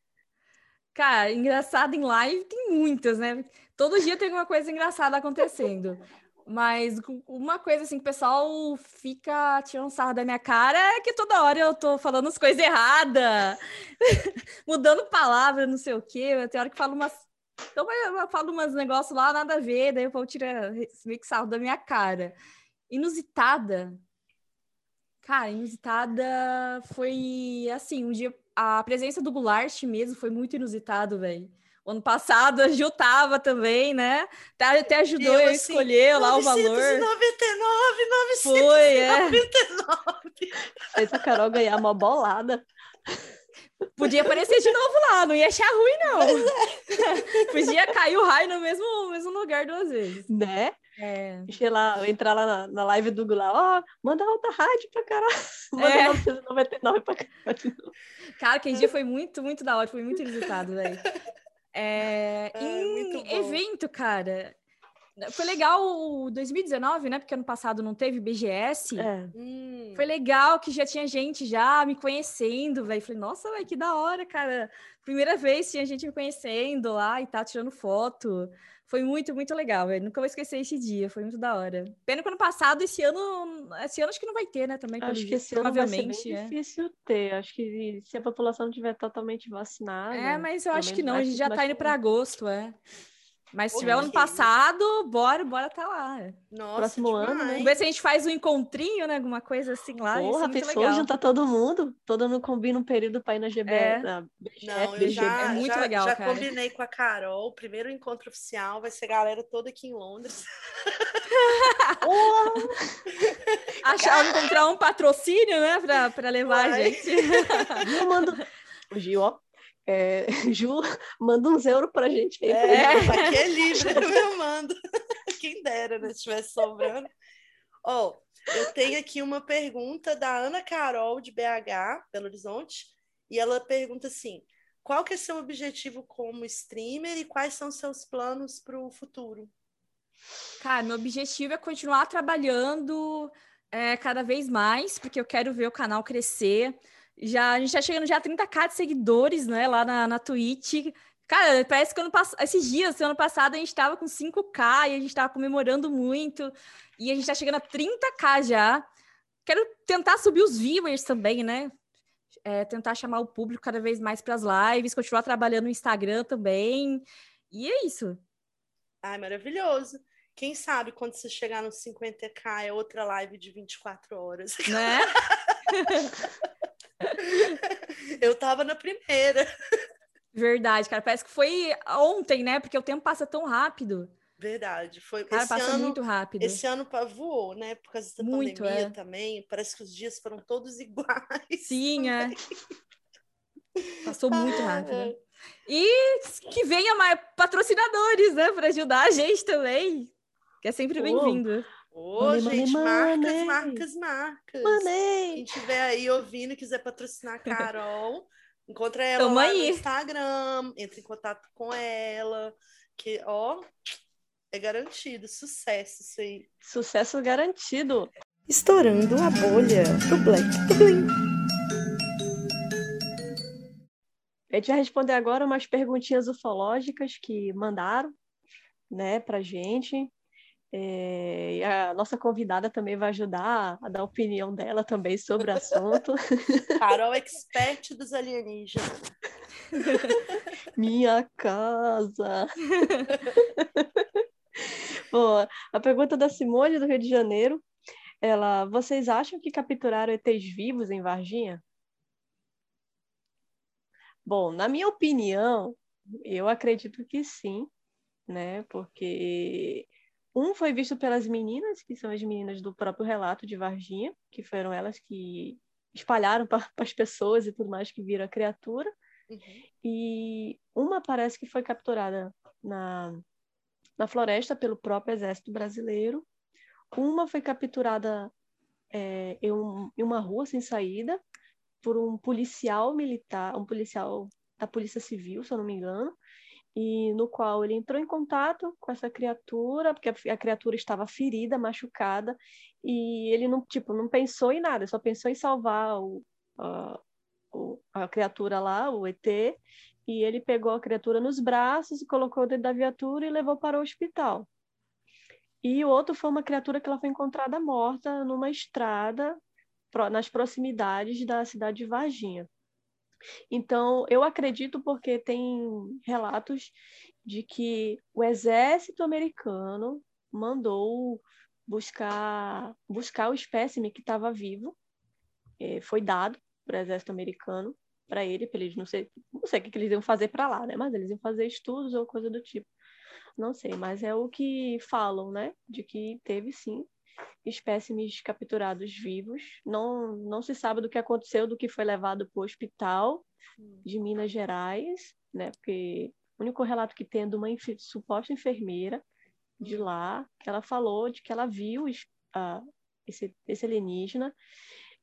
Cara, engraçado em live tem muitas, né? Todo dia tem alguma coisa engraçada acontecendo. Mas uma coisa assim que o pessoal fica tirando sarro da minha cara é que toda hora eu tô falando as coisas erradas, *laughs* mudando palavra, não sei o quê. Tem hora que falo umas. Então eu falo umas negócios lá, nada a ver, daí eu vou tirar meio da minha cara. Inusitada. Cara, inusitada foi assim, um dia a presença do Goulart mesmo foi muito inusitado, velho. O ano passado a Ju tava também, né? Tá, até ajudou eu, a assim, escolher lá o valor. 999, 999. Foi, é. Fez a Carol ganhar uma bolada. Podia aparecer de novo lá, não ia achar ruim, não. É. *laughs* Podia cair o raio no mesmo, mesmo lugar duas vezes. Né? É. Sei lá, entrar lá na, na live do Gula, ó, oh, manda outra rádio pra caralho. Manda é. 999 pra caralho. Cara, aquele dia foi muito, muito da hora, foi muito visitado, velho. É, em evento, cara, Foi legal o 2019, né? Porque ano passado não teve BGS. É. Hum. Foi legal que já tinha gente já me conhecendo, velho. Falei, nossa, velho, que da hora, cara. Primeira vez tinha gente me conhecendo lá e tá tirando foto. Foi muito, muito legal, velho. Nunca vou esquecer esse dia, foi muito da hora. Pena que ano passado, esse ano, esse ano acho que não vai ter, né? Também, Acho que esse ano vai ser bem difícil ter. Acho que se a população não tiver totalmente vacinada. É, mas eu acho que não, a gente já tá indo para agosto, é. Mas se tiver ano passado, bora, bora tá lá. Nossa, Próximo ano, né? Vamos ver se a gente faz um encontrinho, né? Alguma coisa assim lá. Porra, pensou legal. juntar todo mundo? Todo mundo combina um período para ir na GB. É. Na Não, eu BGB. já, É muito já, legal, já cara. combinei com a Carol. O primeiro encontro oficial vai ser a galera toda aqui em Londres. *laughs* Porra! Achar, encontrar um patrocínio, né? Pra, pra levar a gente. Eu mando. *laughs* O Gil, ó. É, *laughs* Ju, manda uns euros pra gente aí. É, É. *laughs* aqui é livre, *laughs* eu mando. Quem dera, né? Se estivesse sobrando. Ó, eu tenho aqui uma pergunta da Ana Carol, de BH, Belo Horizonte, e ela pergunta assim: qual que é seu objetivo como streamer e quais são seus planos para o futuro? Cara, meu objetivo é continuar trabalhando é, cada vez mais, porque eu quero ver o canal crescer. Já, a gente tá chegando já a 30k de seguidores, né, lá na, na Twitch. Cara, parece que ano pass... esses dias, ano passado, a gente tava com 5k e a gente tava comemorando muito. E a gente tá chegando a 30k já. Quero tentar subir os viewers também, né? É, tentar chamar o público cada vez mais para as lives, continuar trabalhando no Instagram também. E é isso. Ai, maravilhoso. Quem sabe quando você chegar nos 50k é outra live de 24 horas. Né? *laughs* *laughs* Eu tava na primeira. Verdade, cara. Parece que foi ontem, né? Porque o tempo passa tão rápido. Verdade. Foi Cara, esse ano, muito rápido. esse ano voou, né? Por causa da Muito, pandemia é. também. Parece que os dias foram todos *laughs* iguais. Sim, é. Passou *laughs* muito rápido. Ai, E que venha mais patrocinadores, né? Para ajudar a gente também. Que é sempre bem-vindo. Ô, money, gente, marcas, money. marcas, marcas. Manei! Quem estiver aí ouvindo e quiser patrocinar a Carol, *laughs* encontra ela Tamo lá aí. no Instagram, entre em contato com ela, que, ó, é garantido, sucesso isso aí. Sucesso garantido. Estourando a bolha do Black Blim. A gente vai responder agora umas perguntinhas ufológicas que mandaram, né, pra gente. É, e a nossa convidada também vai ajudar a dar a opinião dela também sobre o assunto. *laughs* Carol, expert dos alienígenas. *laughs* Minha casa. *laughs* Bom, a pergunta da Simone do Rio de Janeiro, ela, vocês acham que capturaram ETs vivos em Varginha? Bom, na minha opinião, eu acredito que sim, né? Porque um foi visto pelas meninas, que são as meninas do próprio relato de Varginha, que foram elas que espalharam para *laughs* as pessoas e tudo mais que viram a criatura. Uhum. E uma parece que foi capturada na, na floresta pelo próprio exército brasileiro. Uma foi capturada é, em, um- em uma rua sem saída por um policial militar, um policial da Polícia Civil, se eu não me engano, e no qual ele entrou em contato com essa criatura, porque a, criatura estava ferida, machucada, e ele não, tipo, não pensou em nada, só pensou em salvar o, a, o- a criatura lá, o ET, e ele pegou a criatura nos braços, colocou dentro da viatura e levou para o hospital. E o outro foi uma criatura que ela foi encontrada morta numa estrada nas proximidades da cidade de Varginha. Então, eu acredito porque tem relatos de que o exército americano mandou buscar buscar o espécime que estava vivo, eh, foi dado para o exército americano para ele, para eles não sei, não sei o que, que eles iam fazer para lá, né? Mas eles iam fazer estudos ou coisa do tipo. Não sei, mas é o que falam, né? De que teve sim espécimes capturados vivos. Não, não se sabe do que aconteceu, do que foi levado para o hospital de Minas Gerais, né? Porque o único relato que tem é de uma suposta enfermeira de lá, que ela falou de que ela viu es- esse, esse alienígena,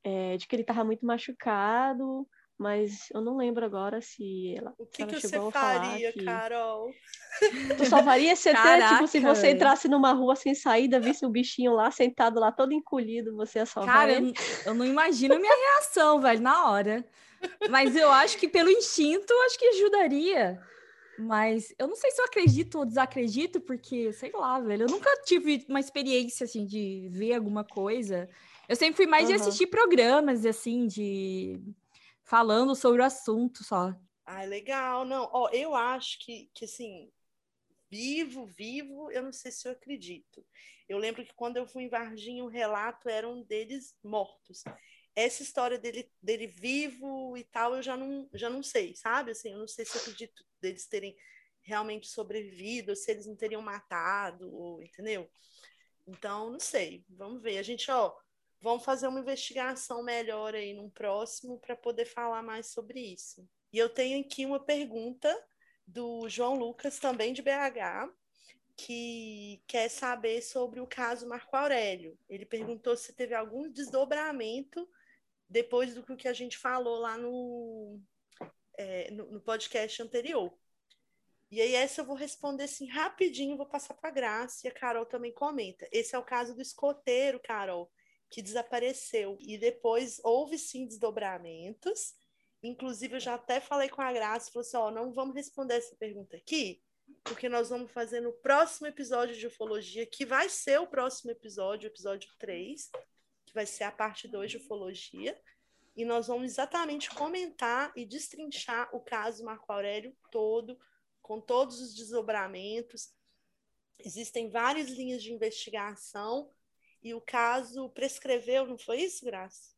é, de que ele estava muito machucado, mas eu não lembro agora se ela. O que, ela que chegou você a falar faria, que... Carol? Tu salvaria CT, tipo, se você entrasse numa rua sem saída, visse o bichinho lá, sentado lá, todo encolhido, você ia salvar Cara, eu, ele? não- eu não imagino a minha reação, velho, na hora. Mas eu acho que pelo instinto, eu acho que ajudaria. Mas eu não sei se eu acredito ou desacredito, porque, sei lá, velho, eu nunca tive uma experiência, assim, de ver alguma coisa. Eu sempre fui mais de Aham. assistir programas, assim, de... Falando sobre o assunto só. Ai, legal. Não, ó, eu acho que, que assim, vivo, vivo, eu não sei se eu acredito. Eu lembro que quando eu fui em Varginha, o relato era um deles mortos. Essa história dele, dele vivo e tal, eu já não, já não sei, sabe? Assim, eu não sei se eu acredito deles terem realmente sobrevivido, se eles não teriam matado, ou, entendeu? Então, não sei. Vamos ver. A gente, ó, vamos fazer uma investigação melhor aí num próximo para poder falar mais sobre isso. E eu tenho aqui uma pergunta do João Lucas, também de BH, que quer saber sobre o caso Marco Aurélio. Ele perguntou se teve algum desdobramento depois do que a gente falou lá no, é, no, no podcast anterior. E aí, essa eu vou responder assim rapidinho, vou passar para a Graça e a Carol também comenta. Esse é o caso do escoteiro, Carol, que desapareceu. E depois houve sim desdobramentos. Inclusive, eu já até falei com a Graça, falou assim: ó, não vamos responder essa pergunta aqui, porque nós vamos fazer no próximo episódio de ufologia, que vai ser o próximo episódio, o episódio 3, que vai ser a parte 2 de ufologia. E nós vamos exatamente comentar e destrinchar o caso Marco Aurélio todo, com todos os desdobramentos. Existem várias linhas de investigação e o caso prescreveu, não foi isso, Graça?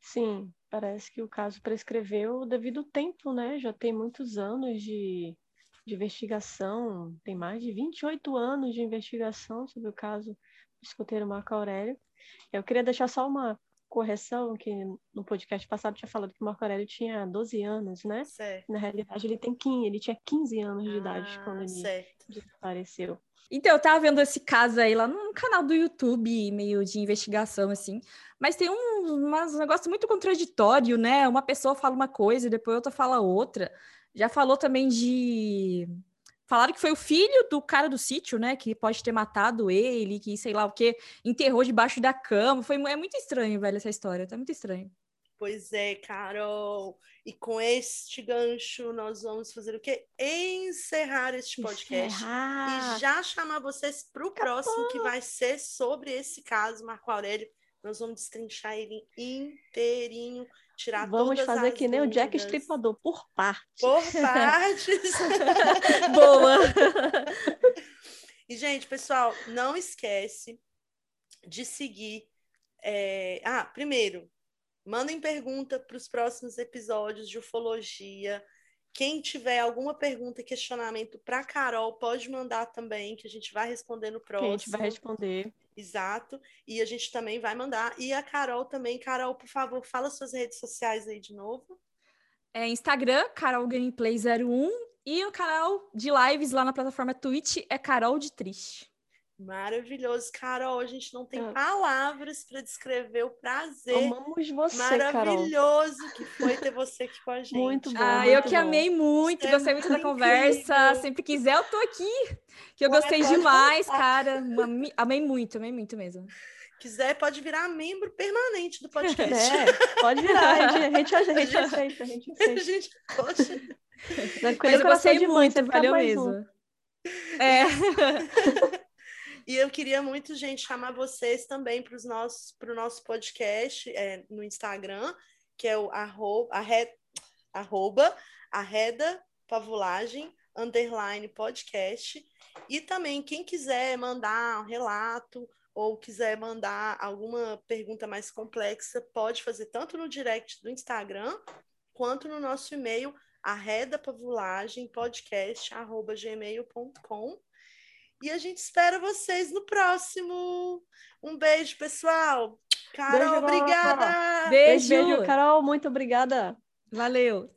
Sim, parece que o caso prescreveu devido ao tempo, né? Já tem muitos anos de, de investigação, tem mais de 28 anos de investigação sobre o caso do escoteiro Marco Aurélio. Eu queria deixar só uma correção, que no podcast passado tinha falado que o Marco Aurélio tinha 12 anos, né? Certo. Na realidade, ele tem 15, ele tinha 15 anos de idade Ah, quando ele certo. desapareceu. Então, eu tava vendo esse caso aí lá num canal do YouTube, meio de investigação, assim. Mas tem um, umas- um negócio muito contraditório, né? Uma pessoa fala uma coisa e depois outra fala outra. Já falou também de. Falaram que foi o filho do cara do sítio, né? Que pode ter matado ele, que sei lá o quê, enterrou debaixo da cama. Foi, é muito estranho, velho, essa história. Tá muito estranho. Pois é, Carol. E com este gancho, nós vamos fazer o quê? Encerrar este podcast. Encerrar. E já chamar vocês para o próximo, que vai ser sobre esse caso, Marco Aurélio. Nós vamos destrinchar ele inteirinho, tirar Vamos fazer que nem o Jack dúvidas Estripador, por parte. Por partes. *laughs* *laughs* Boa! E, gente, pessoal, não esquece de seguir. é, Ah, primeiro, mandem pergunta para os próximos episódios de ufologia. Quem tiver alguma pergunta, questionamento para Carol, pode mandar também, que a gente vai responder no Que próximo. a gente vai responder. Exato. E a gente também vai mandar. E a Carol também. Carol, por favor, fala suas redes sociais aí de novo. É Instagram, Carol Gameplay 01. E o canal de lives lá na plataforma Twitch é Carol de Triste. Maravilhoso. Carol, a gente não tem Ah. palavras para descrever o prazer Amamos você, Carol. maravilhoso que foi ter você aqui com a gente. Muito bom. Ah, muito eu que bom. amei muito, Você é gostei muito da muito conversa. incrível. Sempre quiser, eu tô aqui. Que eu Ué, gostei demais, voltar. cara. Amei muito, amei muito mesmo. quiser, pode virar membro permanente do podcast. É, pode virar, a gente, a gente, *laughs* a gente gente- aceita, a gente A aceita. gente, poxa, Vai Mas eu gostei muito, valeu mesmo. um. É, *laughs* E eu queria muito, gente, chamar vocês também para o nosso, podcast é, no Instagram, que é o arroba, arre, arroba arreda pavulagem underline podcast. E também, quem quiser mandar um relato ou quiser mandar alguma pergunta mais complexa, pode fazer tanto no direct do Instagram quanto no nosso e-mail arredapavulagempodcast.gmail.com e a gente espera vocês no próximo. Um beijo, pessoal. Carol, Beijo, obrigada. beijo. Beijo, Carol, muito obrigada. Valeu.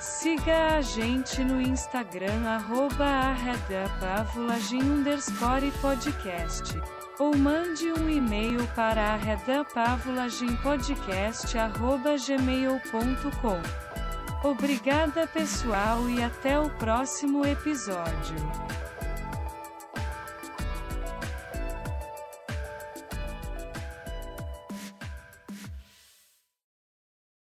Siga a gente no Instagram, arroba underscore podcast. Ou mande um e-mail para arredapavulagimpodcast.gmail.com. Obrigada pessoal e até o próximo episódio.